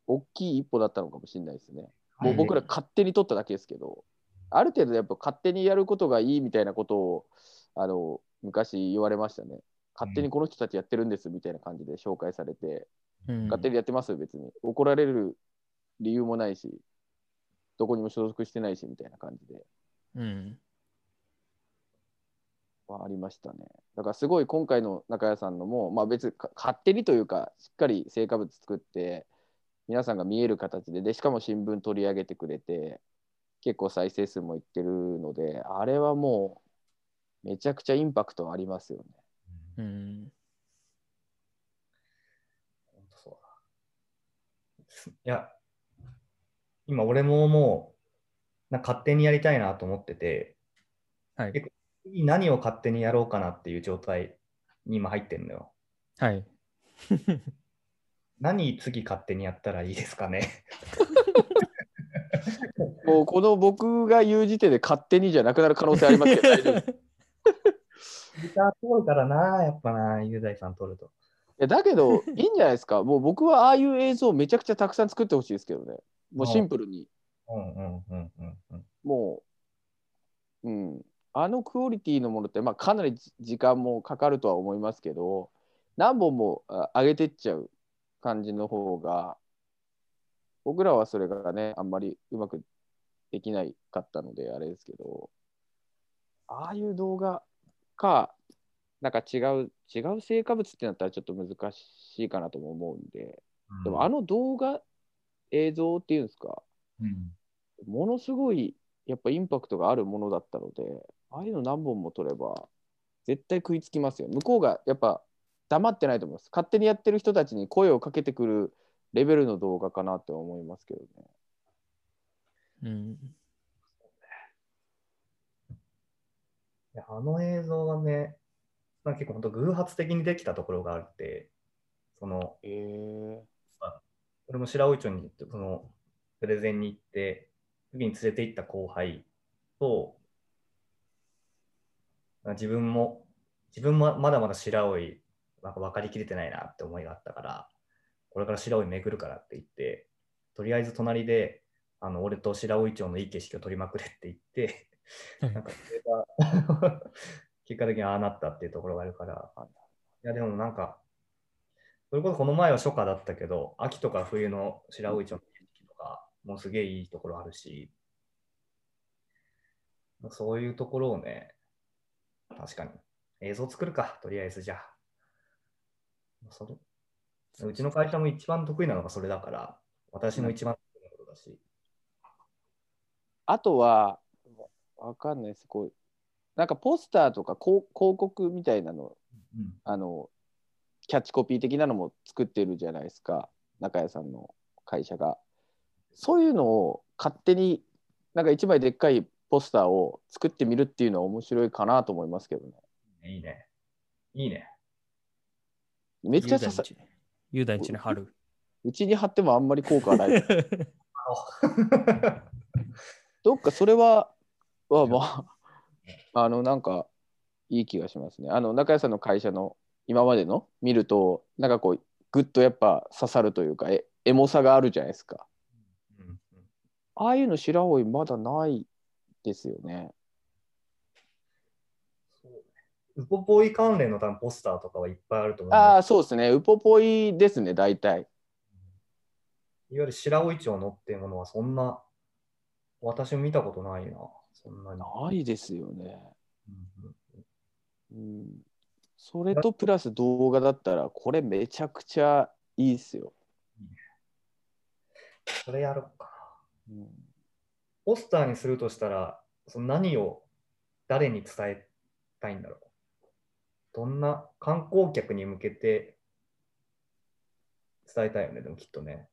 Speaker 2: 大きい一歩だったのかもしれないですね。もう僕ら勝手に取っただけですけど、ある程度やっぱ勝手にやることがいいみたいなことを、あの、昔言われましたね。勝手にこの人たちやってるんですみたいな感じで紹介されて、
Speaker 1: うん。
Speaker 2: 勝手にやってますよ、別に。怒られる理由もないし、どこにも所属してないしみたいな感じで。
Speaker 1: うん。
Speaker 2: はありましたね。だからすごい今回の中谷さんのも、まあ、別にか勝手にというかしっかり成果物作って皆さんが見える形ででしかも新聞取り上げてくれて結構再生数もいってるのであれはもうめちゃくちゃインパクトありますよね。
Speaker 1: うん。
Speaker 3: 本当そうだ。いや、今俺ももう、な勝手にやりたいなと思ってて、
Speaker 1: はい。
Speaker 3: え次何を勝手にやろうかなっていう状態に今入ってんのよ。
Speaker 1: はい。
Speaker 3: 何次勝手にやったらいいですかね？
Speaker 2: もうこの僕が言う時点で勝手にじゃなくなる可能性ありますけど大丈夫です
Speaker 3: ギター通るからな、やっぱな、雄大さん取ると。
Speaker 2: いやだけどいいんじゃないですかもう僕はああいう映像をめちゃくちゃたくさん作ってほしいですけどねもうシンプルに。
Speaker 3: うんうんうんうんうん。
Speaker 2: もう、うん、あのクオリティのものって、まあ、かなりじ時間もかかるとは思いますけど、何本もあ上げてっちゃう感じの方が、僕らはそれがね、あんまりうまくできないかったので、あれですけど、ああいう動画か、なんか違う、違う成果物ってなったらちょっと難しいかなとも思うんで、でもあの動画、映像っていうんですか、
Speaker 3: うん、
Speaker 2: ものすごいやっぱインパクトがあるものだったので、ああいうの何本も撮れば、絶対食いつきますよ。向こうがやっぱ黙ってないと思います。勝手にやってる人たちに声をかけてくるレベルの動画かなって思いますけどね。
Speaker 1: うん。
Speaker 3: いやあの映像はね、なんか結構本当偶発的にできたところがあって、その、
Speaker 2: えー、
Speaker 3: 俺も白老町にそのプレゼンに行って、次に連れて行った後輩と、自分も、自分もまだまだ白老、なんか分かりきれてないなって思いがあったから、これから白老巡るからって言って、とりあえず隣で、あの俺と白老町のいい景色を撮りまくれって言って、なんかそれが 結果的にああなったっていうところがあるから、いやでもなんか、それこそこの前は初夏だったけど、秋とか冬の白老町の景色とか、もうすげえいいところあるし、そういうところをね、確かに映像作るか、とりあえずじゃあ。それうちの会社も一番得意なのがそれだから、私の一番得意なことだし。
Speaker 2: あとは、わかんないです。こうなんかポスターとか広広告みたいなの、
Speaker 3: うん
Speaker 2: あの、キャッチコピー的なのも作ってるじゃないですか、中谷さんの会社が。そういうのを勝手に、なんか一枚でっかいポスターを作ってみるっていうのは面白いかなと思いますけどね。
Speaker 3: いいね。いいね。
Speaker 2: めっちゃ刺さ
Speaker 1: 雄大んちに貼る。
Speaker 2: うちに貼ってもあんまり効果はない。
Speaker 3: あ
Speaker 2: どっかそれは、はまあ、あの、なんかいい気がしますね。あの、中谷さんの会社の今までの見ると、なんかこう、ぐっとやっぱ刺さるというか、えエモさがあるじゃないですか。
Speaker 3: うんうん
Speaker 2: ああいうの白老まだないですよね。
Speaker 3: ウポポイ関連の多分ポスターとかはいっぱいあると思うん
Speaker 2: ああ、
Speaker 3: だけど
Speaker 2: そうですね。ウポポイですね、大体。
Speaker 3: いわゆる白老町のっていうものはそんな、私も見たことないな。そんなに。
Speaker 2: ないですよね。
Speaker 3: うん
Speaker 2: うん。それとプラス動画だったら、これめちゃくちゃいいですよ。
Speaker 3: それやろうかな。
Speaker 2: うん、
Speaker 3: ポスターにするとしたら、その何を誰に伝えたいんだろう。どんな観光客に向けて伝えたいよね、でもきっとね。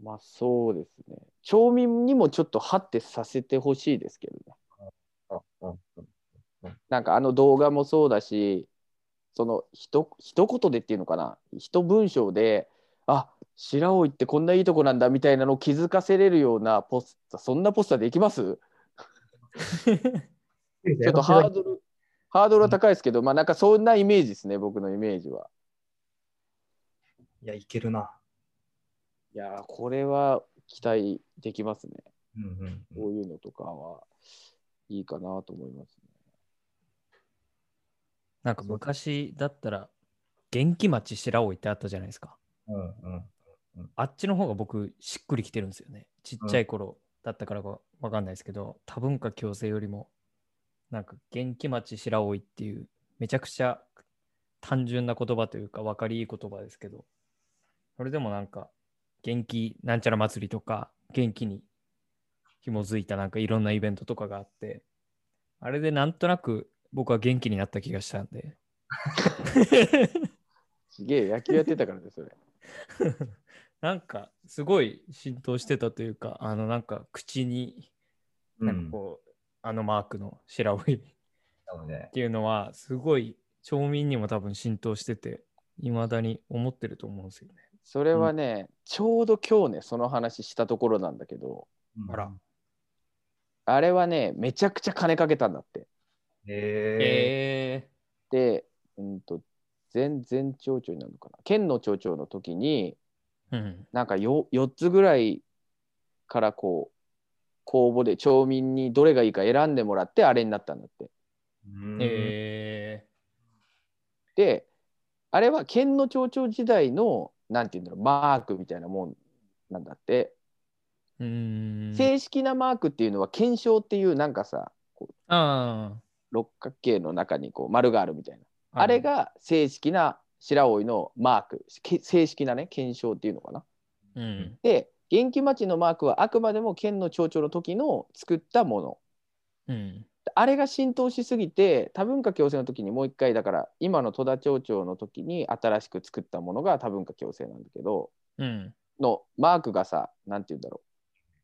Speaker 2: まあそうですね。町民にもちょっとハッてさせてほしいですけどね。なんかあの動画もそうだし、そのひと一言でっていうのかな、一文章で、あ白老ってこんないいとこなんだみたいなのを気づかせれるようなポスターそんなポスターできます？ちょっとハードルハードルは高いですけど、まあなんかそんなイメージですね僕のイメージは。
Speaker 3: いや、いけるな。
Speaker 2: いやーこれは期待できますね。
Speaker 3: うんうん
Speaker 2: こういうのとかはいいかなと思いますね。
Speaker 1: なんか昔だったら、元気町白老ってあったじゃないですか。
Speaker 3: うんうん
Speaker 1: あっちの方が僕、しっくりきてるんですよね。ちっちゃい頃だったからかわかんないですけど、多文化共生よりも、なんか元気町白老っていう、めちゃくちゃ単純な言葉というか、分かりいい言葉ですけど、それでもなんか、元気なんちゃら祭りとか、元気に紐づいたなんかいろんなイベントとかがあって、あれでなんとなく僕は元気になった気がしたんで。
Speaker 2: すげえ野球やってたからですそれ。
Speaker 1: なんかすごい浸透してたというか、あのなんか口に
Speaker 3: うん。
Speaker 1: なんかこう、あのマークの白老っ
Speaker 3: なので、
Speaker 1: ていうのはすごい町民にも多分浸透してて、いまだに思ってると思うんですよね。
Speaker 2: それはね、ちょうど今日ねその話したところなんだけど
Speaker 1: あら
Speaker 2: あれはねめちゃくちゃ金かけたんだって。
Speaker 3: へえ。
Speaker 1: え
Speaker 2: で、うんと全全町長になるのかな県の町長の時に
Speaker 1: ー。うん。
Speaker 2: なんか 4, 4つぐらいからこう公募で町民にどれがいいか選んでもらってあれになったんだって。
Speaker 3: うん
Speaker 1: え
Speaker 2: であれは県の町長時代のなんていうんだろうマークみたいなもんなんだって、
Speaker 1: ー。うーん。
Speaker 2: 正式なマークっていうのは検証っていうなんかさこう
Speaker 1: あ
Speaker 2: 六角形の中にこう丸があるみたいな
Speaker 1: あ。
Speaker 2: あれが正式な白老のマークけ正式なね検証っていうのかな。
Speaker 1: うん。
Speaker 2: で元気町のマークはあくまでも県の町長の時の作ったもの。
Speaker 1: うん。
Speaker 2: あれが浸透しすぎて多文化共生の時にもう一回だから今の戸田町長の時に新しく作ったものが多文化共生なんだけど
Speaker 1: うん。
Speaker 2: のマークがさなんて言うんだろう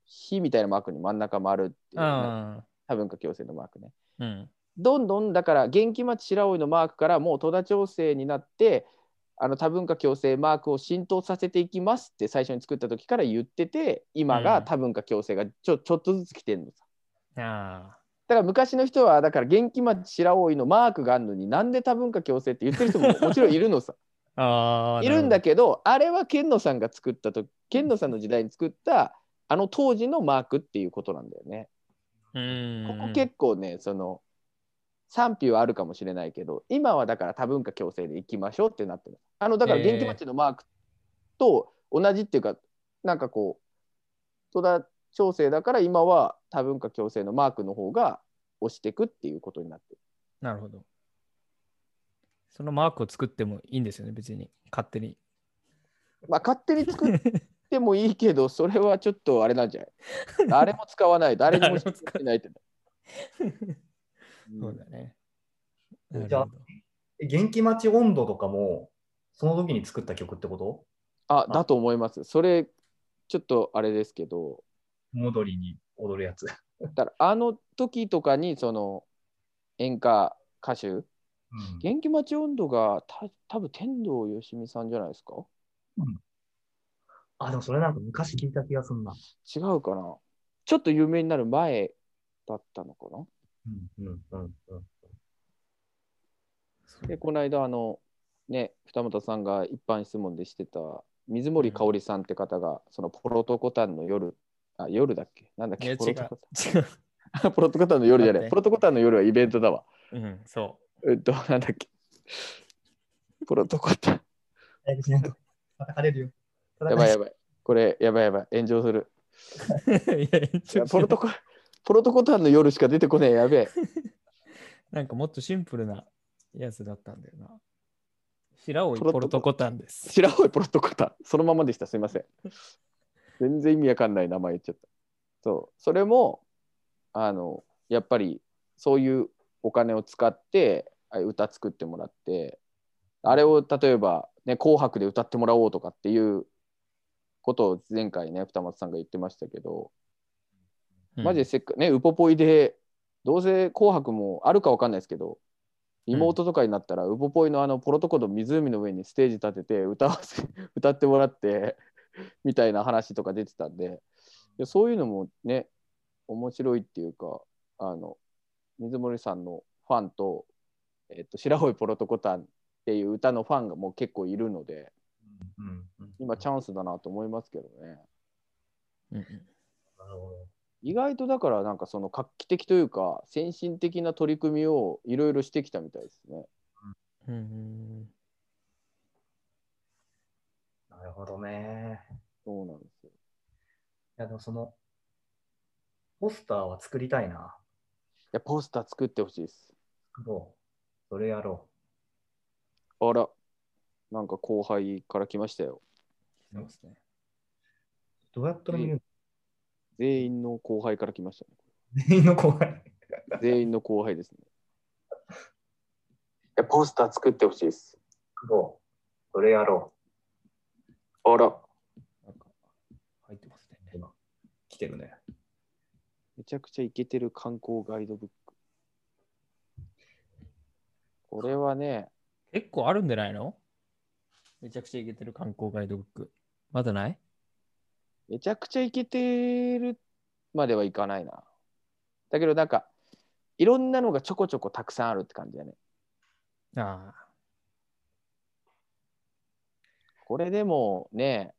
Speaker 2: 火みたいなマークに真ん中丸っていう、ね、
Speaker 1: あ
Speaker 2: 多文化共生のマークね
Speaker 1: あ。うん。
Speaker 2: どんどんだから元気町白老のマークからもう戸田町生になってあの多文化共生マークを浸透させていきますって最初に作った時から言ってて今
Speaker 1: うん
Speaker 2: が多文化共生がちょちょっとずつ来てるのさ。だから昔の人はだから元気町白老のマークがあるのになんで多文化共生って言ってる人もも ちろんいるのさ
Speaker 1: ああ。
Speaker 2: いるんだ
Speaker 1: け
Speaker 2: けどあれは健野さんが作ったと健野さんの時代に作ったあの当時のマークっていうことなんだよね。
Speaker 1: ど。うん。
Speaker 2: ここ結構ねその賛否はあるかもしれないけど今はだから多文化共生でいきましょうってなってるあのだから
Speaker 1: えー
Speaker 2: 元気町のマークと同じっていうか、なんかこう戸田町生だから今は多文化共生のマークの方が押していくっていうことになってる
Speaker 1: なるほど。そのマークを作ってもいいんですよね、別に。勝手に。
Speaker 2: まあ勝手に作ってもいいけど それはちょっとあれなんじゃない？誰も使わない誰にも
Speaker 1: 使わ
Speaker 2: しないって
Speaker 1: そうだね。
Speaker 3: じゃあ元気町温度とかも、その時に作った曲ってこと？
Speaker 2: あだと思います。それちょっとあれですけど。
Speaker 3: 戻りに踊るやつ。
Speaker 2: だからあの時とかにその演歌歌手？
Speaker 3: うん。
Speaker 2: 元気町温度がた多分天童よしみさんじゃないですか？
Speaker 3: あ、でもそれなんか昔聞いた気がするな。
Speaker 2: 違うかな。ちょっと有名になる前だったのかな？
Speaker 3: うんうんうんうん。
Speaker 2: でこの間あのね二俣さんが一般質問でしてた水森かおりさんって方が、そのポロトコタンの夜あ夜だっけ？なんだっけ？
Speaker 1: 違
Speaker 2: ポロトコ。タン ポロトコタンの夜じゃないポロトコタンの夜はイベントだわ。
Speaker 1: うん、そ
Speaker 2: えっとなんだっけ？ポロトコタン。やばいやばい。これやばいやばい。炎上する。
Speaker 1: う。いや、
Speaker 2: ポロトコポロトコタンの夜しか出てこねえやべえ。
Speaker 1: なんかもっとシンプルなやつだったんだよな。白老
Speaker 2: ポロトコ
Speaker 1: タン。です。
Speaker 2: 白老ポロトコタン。そのままでした。すいません。全然意味わかんない名前言っちゃった。そう。それもあのやっぱりそういうお金を使ってあ歌作ってもらってあれを例えば、ね「紅白」で歌ってもらおうとかっていうことを前回ね二松さんが言ってましたけど、マジでせっかねウポポイでどうせ「紅白」もあるかわかんないですけど妹とかになったら、ウポポイのあのポロトコの湖の上にステージ立てて歌わせ 歌ってもらってみたいな話とか出てたんでそういうのもね面白いっていうかあの水森さんのファンと,、えっと白老ポロトコタンっていう歌のファンがもう結構いるので
Speaker 3: うんうん、
Speaker 2: 今チャンスだなと思いますけどね。
Speaker 1: うんうん。
Speaker 3: なるほど。
Speaker 2: 意外とだからなんかその画期的というか先進的な取り組みをいろいろしてきたみたいですね。
Speaker 1: うん
Speaker 3: なるほどね。
Speaker 2: そうなんですよ。
Speaker 3: いや、でもその、ポスターは作りたいな。
Speaker 2: いやポスター作ってほしいです。
Speaker 3: 作ろう。それやろ
Speaker 2: あら、なんか後輩から来ましたよ。
Speaker 1: そうですね。
Speaker 3: う。どうやったら見れる
Speaker 2: 全員の後輩から来ましたね。
Speaker 3: の全員の後輩。
Speaker 2: 全員の後輩ですね。いやポスター作ってほしいです。
Speaker 3: 作ろう。それやろ
Speaker 2: あら、
Speaker 1: なんか入ってますね。
Speaker 3: う。今、来てるね。
Speaker 2: めちゃくちゃイケてる観光ガイドブック。これはね、
Speaker 1: 結構あるんじゃないの？めちゃくちゃいけてる観光ガイドブック。まだない？
Speaker 2: めちゃくちゃイケてるまではいかないな。だけどなんか、いろんなのがちょこちょこたくさんあるって感じだね。
Speaker 1: ああ。
Speaker 2: これでもね、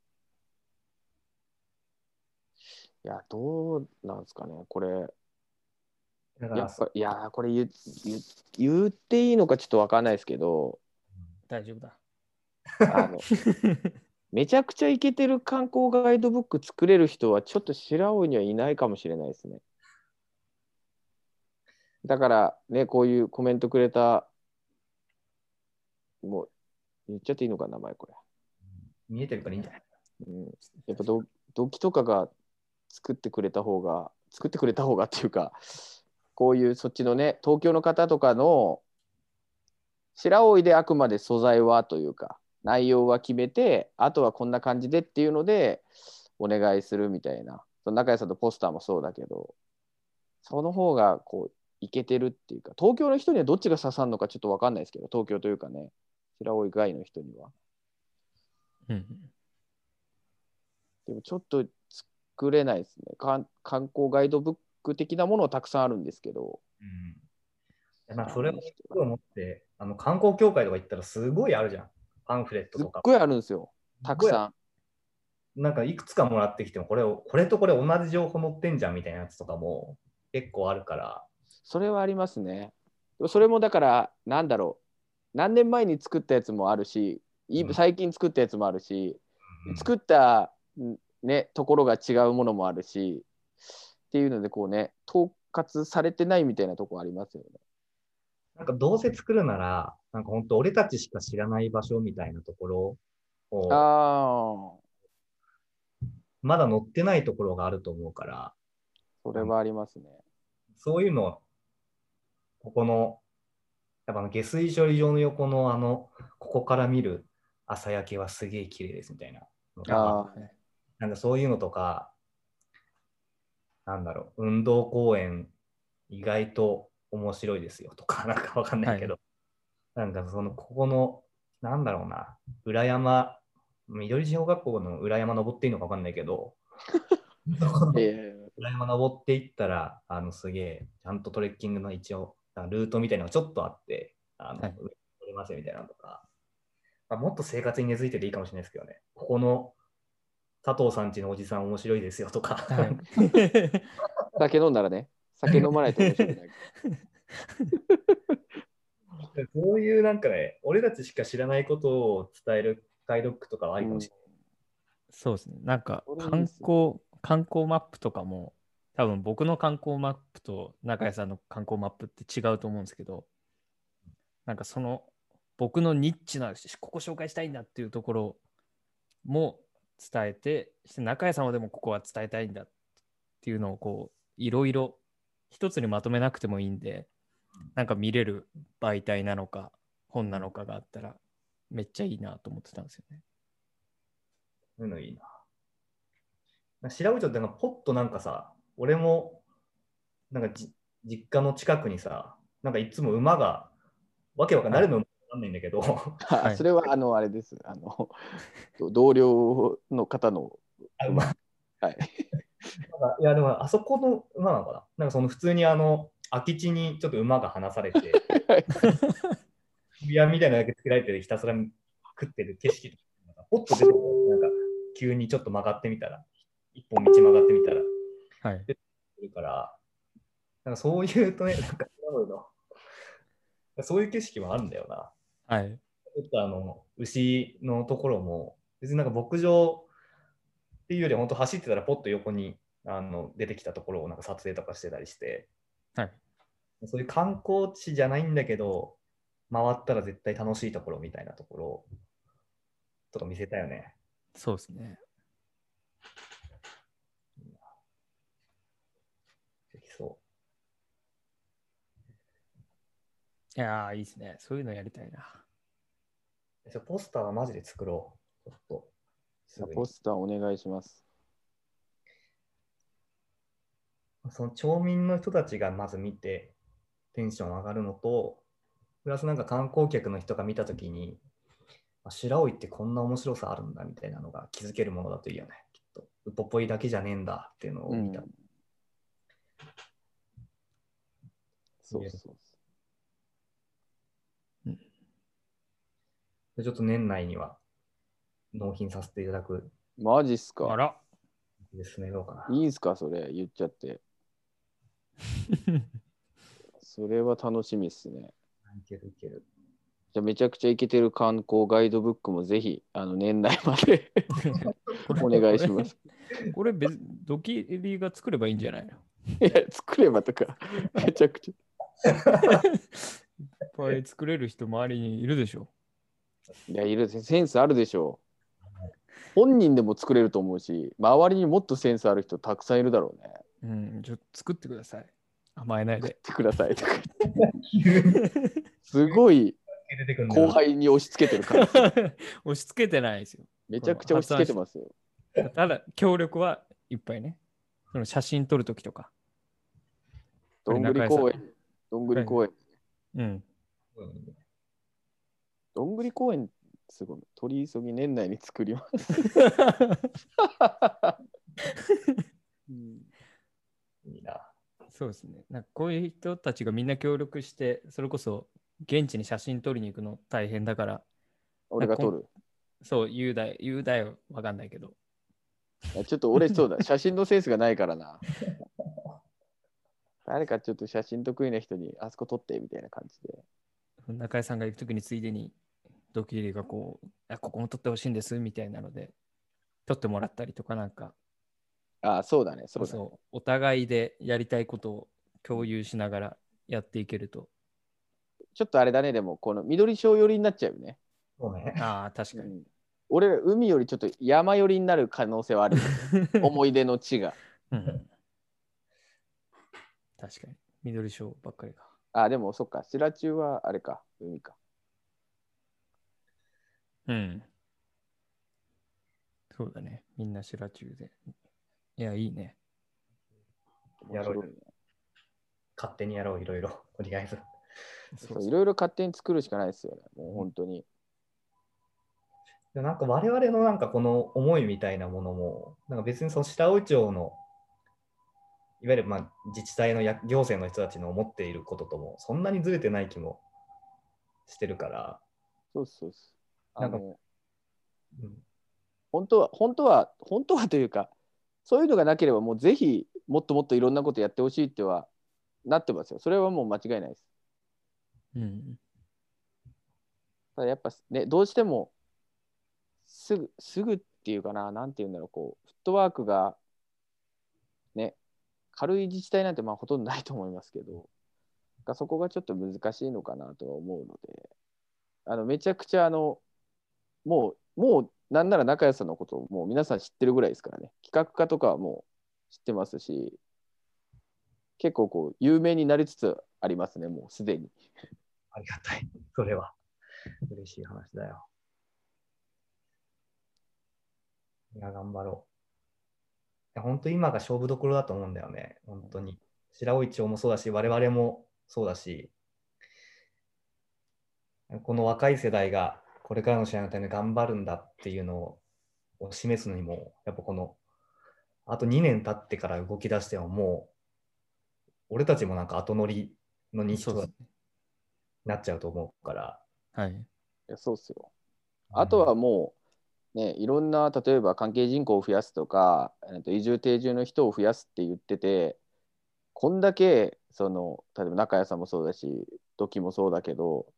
Speaker 2: いや、どうなんですかね、これ、やっぱ、いや、これ言言言っていいのかちょっとわかんないですけど、
Speaker 1: 大丈夫だ。
Speaker 2: あの めちゃくちゃイケてる観光ガイドブック作れる人はちょっと白老にはいないかもしれないですね。だからね、こういうコメントくれた、もう言っちゃっていいのかな、名前これ。
Speaker 3: 見えてるからいいんじゃない？
Speaker 2: うん、やっぱど土器とかが作ってくれた方が作ってくれた方がっていうかこういうそっちのね東京の方とかの白老であくまで素材はというか内容は決めてあとはこんな感じでっていうのでお願いするみたいなその中谷さんとポスターもそうだけどその方がこういけてるっていうか東京の人にはどっちが刺さるのかちょっと分かんないですけど東京というかね白老外の人には。
Speaker 1: うん
Speaker 2: でもちょっと作れないですね。か観光ガイドブック的なものはたくさんあるんですけど。
Speaker 3: うん。いやなんかそれを思って、あの観光協会とか行ったらすごいあるじゃん。パンフレットとか。
Speaker 2: すっごいあるんですよ。たくさん。
Speaker 3: なんかいくつかもらってきても、これをこれとこれ同じ情報載ってんじゃんみたいなやつとかも結構あるから。
Speaker 2: それはありますね。それもだから、なんだろう。何年前に作ったやつもあるし、最近作ったやつもあるし、
Speaker 3: うん
Speaker 2: 作った、んね、ところが違うものもあるし、っていうので、こうね、統括されてないみたいなとこありますよね。
Speaker 3: なんかどうせ作るなら、なんか本当俺たちしか知らない場所みたいなところを、まだ載ってないところがあると思うから、
Speaker 2: それはありますね。
Speaker 3: そういうの、ここの、やっぱあの下水処理場の横のあの、ここから見る朝焼けはすげえ綺麗ですみたいなのがなんかそういうのとか、なんだろう、運動公園意外と面白いですよとか、なんかわかんないけど、なんかその、ここの、なんだろうな、裏山、緑地小学校の裏山登っていいのかわかんないけど、裏山登っていったら、あの、すげえ、ちゃんとトレッキングの一応、ルートみたいなのがちょっとあって、あの、
Speaker 1: はい。
Speaker 3: 上に登れますよみたいなのとか、まあ、もっと生活に根付いてていいかもしれないですけどね、ここの佐藤さんちのおじさん面白いですよとか、
Speaker 1: はい。
Speaker 2: 酒飲んだらね、酒飲まないと面白くない。
Speaker 3: そういうなんかね、俺たちしか知らないことを伝えるガイドブックとかはありかもしれ
Speaker 1: そうですね。なんか観光、観光マップとかも、多分僕の観光マップと中谷さんの観光マップって違うと思うんですけど、なんかその僕のニッチな、ここ紹介したいんだっていうところも伝えて、そして中谷さんはでもここは伝えたいんだっていうのをこう、いろいろ一つにまとめなくてもいいんで、なんか見れる媒体なのか、本なのかがあったら、めっちゃいいなと思ってたんですよね。
Speaker 3: そういうのいいな。調べちゃって、なんかポッとなんかさ、俺も、なんかじ実家の近くにさ、なんかいつも馬がわけわかんない、誰のわかんないんだけど、
Speaker 1: はい。
Speaker 2: それはあのあれです。あの同僚の方の
Speaker 3: あ馬。
Speaker 2: はい。
Speaker 3: かいや、でもあそこの馬なのかな？なんかその普通にあの空き地にちょっと馬が離されて、指輪みたいなのだけつけられてひたすら食ってる景色とか、ポッと出てくるなんか急にちょっと曲がってみたら、一本道曲がってみたら、
Speaker 1: はい。
Speaker 3: いるから、なんかそういうとね、なんかそういう景色もあるんだよな。
Speaker 1: はい。
Speaker 3: ちょっとあの、牛のところも、別になんか牧場っていうよりは、本当走ってたらポッと横にあの出てきたところをなんか撮影とかしてたりして、
Speaker 1: はい。
Speaker 3: そういう観光地じゃないんだけど、回ったら絶対楽しいところみたいなところを、とか見せたよね。
Speaker 1: そうですね。
Speaker 3: できそ
Speaker 1: いやー、いいですね。そういうのやりたいな。
Speaker 3: う。じゃあポスターはマジで作ろう。ちょっと。す
Speaker 2: ポスターお願いします。
Speaker 3: その町民の人たちがまず見てテンション上がるのと、プラスなんか観光客の人が見たときに、あ白老ってこんな面白さあるんだみたいなのが気づけるものだといいよね、きっと。ウポポイだけじゃねえんだっていうのを見た。
Speaker 2: うんそうそう
Speaker 3: でちょっと年内には納品させていただく
Speaker 2: マジっす
Speaker 1: あ
Speaker 2: から
Speaker 3: ですね、どうかな。
Speaker 2: いいんすかそれ？言っちゃって。それは楽しみっすね。
Speaker 3: いけるいける。
Speaker 2: じゃあめちゃくちゃイケてる観光ガイドブックもぜひあの年内まで お願いします。
Speaker 1: これ別、ドキリが作ればいいんじゃない？の
Speaker 2: いや作ればとかめちゃくちゃ。
Speaker 1: いっぱい作れる人周りにいるでしょ。
Speaker 2: いやいるセンスあるでしょう。本人でも作れると思うし周りにもっとセンスある人たくさんいるだろうね。
Speaker 1: うん、ちょっと作ってください。甘えないで。
Speaker 2: 作ってくださいとか言って。すごい後輩に押し付けてる感じ。
Speaker 1: 押し付けてないですよ。
Speaker 2: めちゃくちゃ押し付けてますよ。
Speaker 1: ただ、協力はいっぱいね。その写真撮るときとか。
Speaker 2: どんぐり公園。どんぐり公園。
Speaker 1: うん。
Speaker 3: うん
Speaker 2: どんぐり公園すごい。取り急ぎ年内に作ります。うん
Speaker 3: いいな。
Speaker 1: そうですね。なんかこういう人たちがみんな協力して、それこそ現地に写真撮りに行くの大変だから、
Speaker 2: 俺が撮る？
Speaker 1: そう、言うだよ、言うだよ、わかんないけど。
Speaker 2: ちょっと俺そうだ。写真のセンスがないからな。誰かちょっと写真得意な人にあそこ撮ってみたいな感じで。
Speaker 1: 中井さんが行くときについでに、ドキリがこう、あここも撮ってほしいんですみたいなので、撮ってもらったりとか、なんか、
Speaker 2: ああ、そうだね。そだね。
Speaker 1: そううそう、お互いでやりたいことを共有しながらやっていけると。
Speaker 2: ちょっとあれだね。でも、この緑章寄りになっちゃうよね。
Speaker 3: そうね。
Speaker 1: ああ、確かに。
Speaker 2: うん俺ら海よりちょっと山寄りになる可能性はあるよね。思い出の地が。
Speaker 1: うん確かに。緑章ばっかりか。
Speaker 2: あ、でもそっか。白中はあれか。海か。
Speaker 1: うん。そうだね。みんな白中で。いや、いいね。
Speaker 3: やろう勝手にやろう、いろいろ。とりあえず。
Speaker 2: そういろいろ勝手に作るしかないですよね。もう本当に。
Speaker 3: でなんか我々のなんかこの思いみたいなものも、なんか別にその白老町の、いわゆるまあ自治体のや行政の人たちの思っていることとも、そんなにずれてない気もしてるから、
Speaker 2: そうそうそう。
Speaker 3: なんか
Speaker 2: あの
Speaker 3: うん、
Speaker 2: 本当は、本当は、本当はというか、そういうのがなければ、もうぜひ、もっともっといろんなことやってほしいってはなってますよ。それはもう間違いないです。
Speaker 1: うん。
Speaker 2: ただやっぱね、どうしても、すぐ、すぐっていうかな、なんていうんだろう、こう、フットワークが、ね、軽い自治体なんてまあほとんどないと思いますけど、がそこがちょっと難しいのかなとは思うので、あのめちゃくちゃあの、もう、もうなんなら中谷さんのことをもう皆さん知ってるぐらいですからね、企画家とかはもう知ってますし、結構こう、有名になりつつありますね、もうすでに。
Speaker 3: ありがたい。それは。嬉しい話だよ。いや、頑張ろう。いや、本当今が勝負どころだと思うんだよね。本当に。白老町もそうだし、我々もそうだし、この若い世代がこれからの試合のために頑張るんだっていうのを示すのにも、やっぱこの、あと2年経ってから動き出してももう、俺たちもなんか後乗りの人に
Speaker 1: そうですね。
Speaker 3: なっちゃうと思うから。
Speaker 1: はい。
Speaker 2: いやそうっすよ。あとはもう、ね、いろんな例えば関係人口を増やすとか、えーと移住定住の人を増やすって言っててこんだけその例えば中谷さんもそうだし土器もそうだけど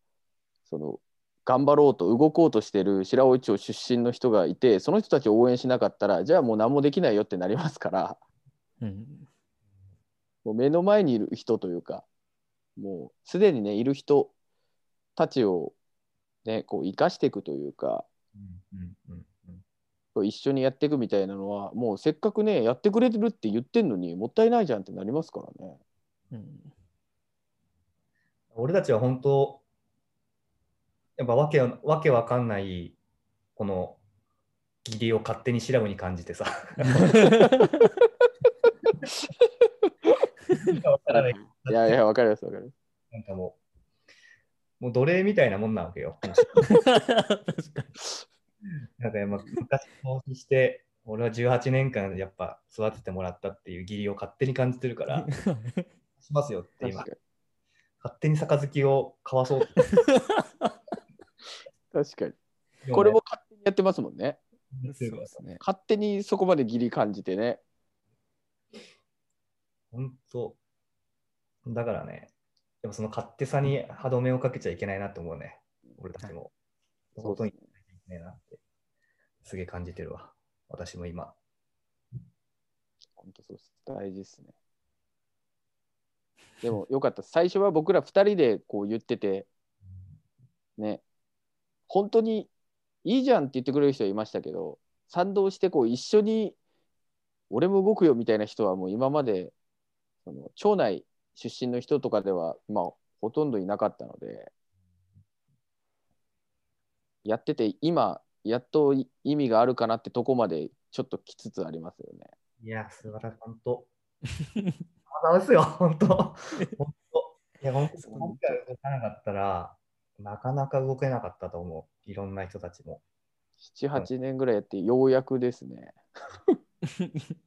Speaker 2: その頑張ろうと動こうとしてる白老町出身の人がいてその人たちを応援しなかったらじゃあもう何もできないよってなりますから
Speaker 1: うん。
Speaker 2: もう目の前にいる人というかもうすでにねいる人たちをねこう生かしていくというか
Speaker 3: うんうんうんうん
Speaker 2: 一緒にやっていくみたいなのはもうせっかくねやってくれてるって言ってんのにもったいないじゃんってなりますからね。
Speaker 1: うん。
Speaker 3: 俺たちは本当、やっぱわけわわけわかんない、この義理を勝手に調べに感じてさ。い
Speaker 2: いやいやわかりますわかります。
Speaker 3: なんかもう、もう奴隷みたいなもんなわけよ。なん かやっぱ昔投資して、俺は18年間やっぱ育ててもらったっていう義理を勝手に感じてるから、
Speaker 1: に。
Speaker 3: しますよって今勝手に杯を交わそうって。
Speaker 2: 確かに。これも勝手にやってますもんね。
Speaker 1: そうですね。
Speaker 2: 勝手にそこまで義理感じてね。
Speaker 3: 本当。だからね、でもその勝手さに歯止めをかけちゃいけないなって思うね。俺たちも。
Speaker 2: そう
Speaker 3: 本当にいけないなって、すげえ感じてるわ。私も今。
Speaker 2: 本当そうです。大事ですね。でもよかった。最初は僕ら2人でこう言ってて、ね、本当にいいじゃんって言ってくれる人はいましたけど、賛同してこう一緒に俺も動くよみたいな人はもう今までその町内出身の人とかでは、まあ、ほとんどいなかったので、やってて今、やっと意味があるかなってとこまでちょっと来つつありますよね。
Speaker 3: いや、素晴らしい。本当。あですよ、本当。本当。いや、本当、今回動かなかったら、なかなか動けなかったと思う。いろんな人たちも。
Speaker 2: 7、8年ぐらいやってようやくですね。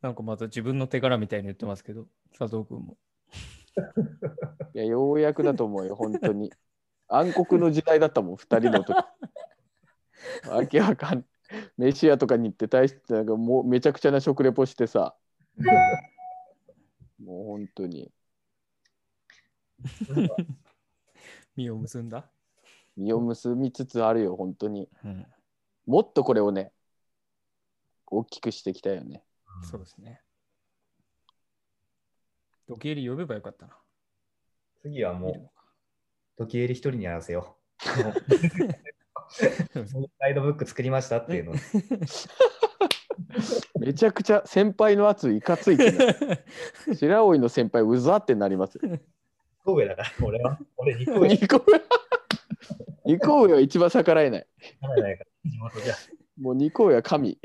Speaker 1: なんかまた自分の手柄みたいに言ってますけど、佐藤君も。
Speaker 2: いや、ようやくだと思うよ、本当に。暗黒の時代だったもん、2人の時。わけわかん飯屋とかに行って大してなんかもうめちゃくちゃな食レポしてさ、もう本当に
Speaker 1: 実を結んだ？
Speaker 2: 実を結びつつあるよ、本当に。
Speaker 1: うん。
Speaker 2: もっとこれをね、大きくしていきたいよね。
Speaker 1: そうですね。時計入り呼べばよかったな。
Speaker 3: 次はもう、時計入り一人にやらせよう。ガイドブック作りましたっていうのを。
Speaker 2: めちゃくちゃ先輩の圧いかついてね、白老の先輩うざってなりますよ。
Speaker 3: 神戸だから、俺は。俺、2個上
Speaker 2: 二個上二個上は一番逆らえない。
Speaker 3: ないから、地元じゃ。
Speaker 2: もう二個上は神。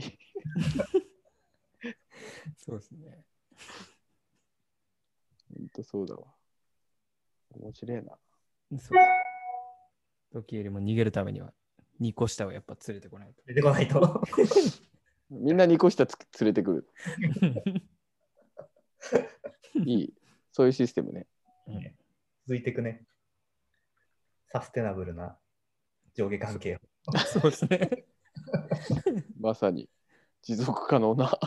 Speaker 1: そうですね。
Speaker 2: 本当そうだわ。面白いな。
Speaker 1: そう時計入りも逃げるためには、2個下をやっぱ連れてこないと。
Speaker 3: 出てこないと。
Speaker 2: みんな二個下つ連れてくる。いい。そういうシステムね。
Speaker 1: うん
Speaker 3: 続いていくね。サステナブルな上下関係を。
Speaker 1: そうですね。
Speaker 2: まさに持続可能な。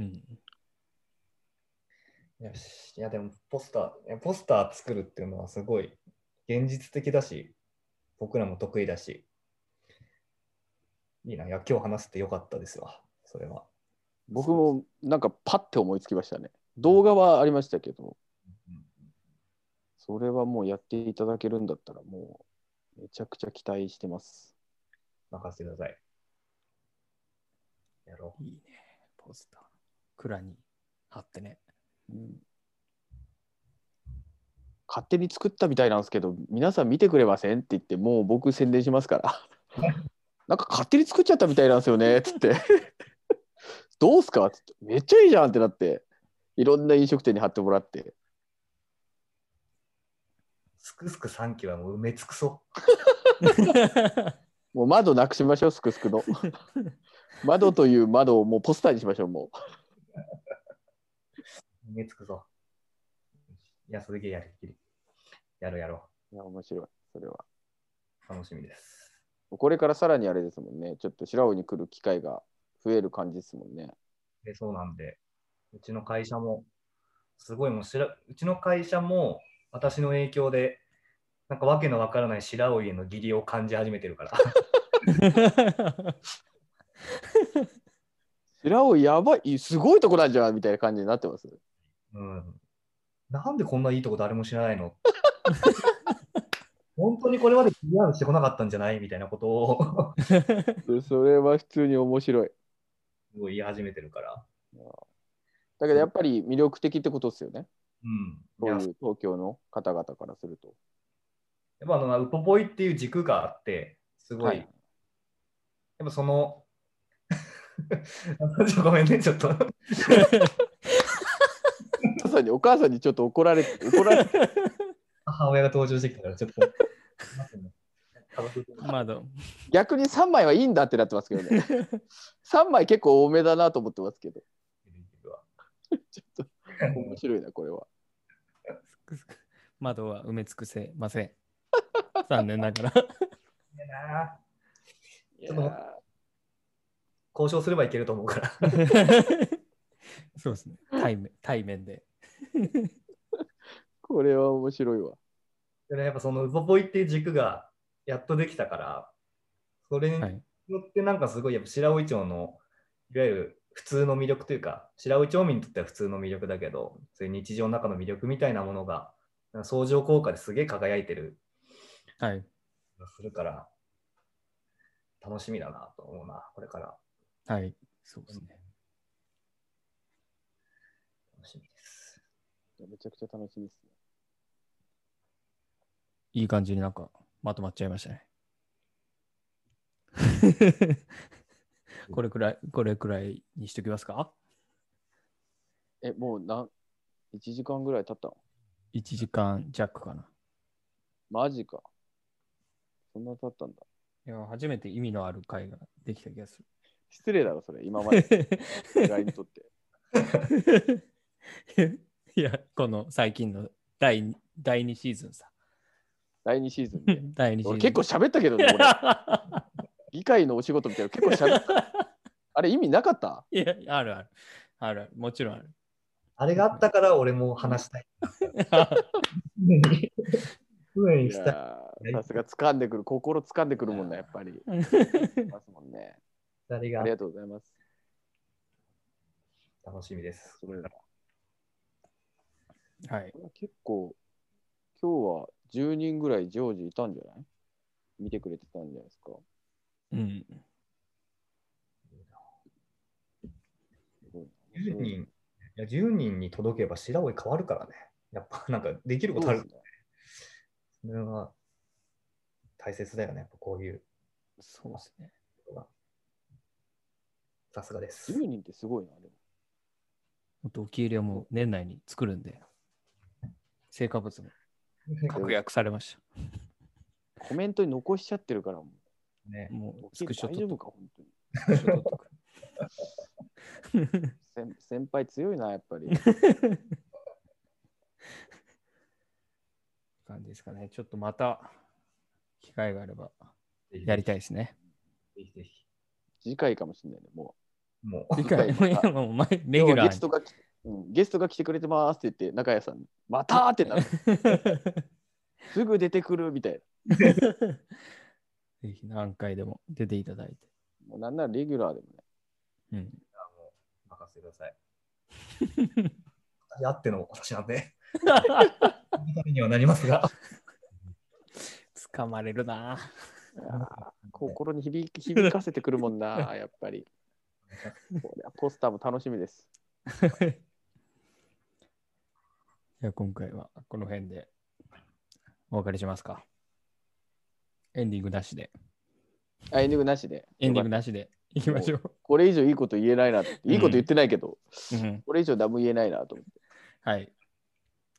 Speaker 1: うん。
Speaker 3: よし。いや、でも、ポスター、ポスター作るっていうのはすごい現実的だし、僕らも得意だし、いいな。いや、今日話してよかったですわ。それは。
Speaker 2: 僕もなんかパッて思いつきましたね。動画はありましたけど、それはもうやっていただけるんだったらもうめちゃくちゃ期待してます。
Speaker 3: 任せてください。やろう。
Speaker 1: いいね。ポスター。蔵に貼ってね。
Speaker 2: うん勝手に作ったみたいなんですけど、皆さん見てくれませんって言って、もう僕宣伝しますから。なんか勝手に作っちゃったみたいなんですよねっつって。どうすか？って、めっちゃいいじゃんってなって、いろんな飲食店に貼ってもらって、
Speaker 3: くすく3期はもう埋め尽くそ
Speaker 2: もう窓なくしましょう、すくすくの。窓という窓をもうポスターにしましょう、も
Speaker 3: う。埋め尽くそいや、それでやるきり。やるやろ
Speaker 2: う。いや、面白い、それは。
Speaker 3: 楽しみです。
Speaker 2: これからさらにあれですもんね。ちょっと白尾に来る機会が増える感じですもんね。
Speaker 3: でそうなんで、うちの会社も、すごいもうしら、うちの会社も私の影響で、なんかわけのわからない白老への義理を感じ始めてるから。
Speaker 2: 白尾やばい、すごいとこなんじゃんみたいな感じになってます？
Speaker 3: うん。なんでこんないいとこ誰も知らないの？本当にこれまで PR してこなかったんじゃない？みたいなことを
Speaker 2: それは普通に面白い。
Speaker 3: すごい言い始めてるから。
Speaker 2: だけどやっぱり魅力的ってことですよね。
Speaker 3: うん。
Speaker 2: そう
Speaker 3: や
Speaker 2: いう東京の方々からすると。
Speaker 3: やっぱあのウポポイっていう軸があって、すごい、
Speaker 2: はい
Speaker 3: やっぱその、ごめんね、ちょっと。
Speaker 2: お母さんにお母さんにちょっと怒られて、怒られて、
Speaker 3: 母親が登場してきたから、ちょっと。
Speaker 1: 窓。
Speaker 2: 逆に3枚はいいんだってなってますけどね。3枚結構多めだなと思ってますけど。ちょっと面白いな、これは。
Speaker 1: 窓は埋め尽くせません。残念ながら。
Speaker 3: いやな交渉すればいけると思うから。
Speaker 1: そうですね。対面対面で。
Speaker 2: ーこれは面白いわ。
Speaker 3: やっぱそのウポポイっていう軸がやっとできたから、それに
Speaker 1: はい。
Speaker 3: よってなんかすごいやっぱ白老町のいわゆる普通の魅力というか白老町民にとっては普通の魅力だけどそういう日常の中の魅力みたいなものが相乗効果ですげえ輝いてる
Speaker 1: はい。
Speaker 3: するから楽しみだなと思うなこれから
Speaker 1: はい。そうですね。
Speaker 3: 楽しみです
Speaker 2: めちゃくちゃ楽しみですね。
Speaker 1: いい感じになんかまとまっちゃいましたね。これくらい、これくらいにしときますか？
Speaker 2: え、もう何 ?1 時間ぐらい経ったの
Speaker 1: ?1 時間弱かな。
Speaker 2: マジか。そんな経ったんだ。
Speaker 1: いや、初めて意味のある回ができた気がす
Speaker 2: 失礼だろ、それ。今まで。
Speaker 1: る。
Speaker 2: 意外にとって。
Speaker 1: いや、この最近の第二第2シーズンさ。
Speaker 2: 第2シーズンで。
Speaker 1: 第2シーズン。
Speaker 2: 俺結構喋ったけどね、俺。議会のお仕事みたいな結構喋った。あれ意味なかった？
Speaker 1: いや、あるある。あるある。もちろんある。
Speaker 3: あれがあったから俺も話したい常に
Speaker 2: い
Speaker 3: したい
Speaker 2: やーさすが掴んでくる、心掴んでくるもんね、やっぱり。ますもんね。
Speaker 3: 二人が？
Speaker 2: ありがとうございます。
Speaker 3: 楽しみです
Speaker 2: すごいな
Speaker 1: はい。
Speaker 2: 結構、今日は10人ぐらい常時いたんじゃない？見てくれてたんじゃないですか。
Speaker 1: うん。
Speaker 2: すごい
Speaker 3: 10人いや10人に届けば白老変わるからねやっぱなんかできることある
Speaker 2: そうですね
Speaker 3: それは大切だよね、やっぱこういう
Speaker 1: そうですね。
Speaker 3: さすがです。
Speaker 2: 10人ってすごいな、でも。
Speaker 1: もっと受け入れはもう年内に作るんで、成果物も確約されまし
Speaker 2: コメントに残しちゃってるから、も
Speaker 3: ね
Speaker 1: た。、も
Speaker 2: う
Speaker 1: うスクショ
Speaker 2: 大。丈夫か、本当に。先先輩強いな、やっぱり。
Speaker 1: 感じですかね。ちょっとまた機会があればやりたいですね。
Speaker 3: ぜひぜひ。
Speaker 2: 次回かもしれないね、も
Speaker 3: も
Speaker 1: 次
Speaker 3: う、
Speaker 1: 回
Speaker 2: 次回
Speaker 1: もう前
Speaker 2: う。
Speaker 1: レギュラ
Speaker 2: ゲスト
Speaker 1: ー
Speaker 2: が来うん、ゲストが来てくれてますって言って、中谷さんに、またーってなる。
Speaker 1: に。
Speaker 2: すぐ出てくるみたいな。
Speaker 1: ぜひ何回でも出ていただいて。
Speaker 2: もうなんならレギュラーでもね。
Speaker 1: うん、
Speaker 3: もう任せてください。やっての私なんで、ためにはなりますが。
Speaker 1: 掴まれるな。
Speaker 2: 心に響き響かせてくるもんな、やっぱり。ポスターも楽しみです。
Speaker 1: じゃあ今回はこの辺でお別れしますか。エンディングなしで。
Speaker 2: あエンディングなしで。
Speaker 1: エンディングなしでいきましょう。
Speaker 2: これ以上いいこと言えないなって。いいこと言ってないけど、
Speaker 1: うん
Speaker 2: これ以上何も言えないなと思って。
Speaker 1: はい。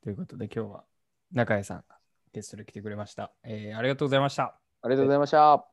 Speaker 1: ということで今日は中谷さんがゲストで来てくれました。えーありがとうございました。
Speaker 2: ありがとうございました。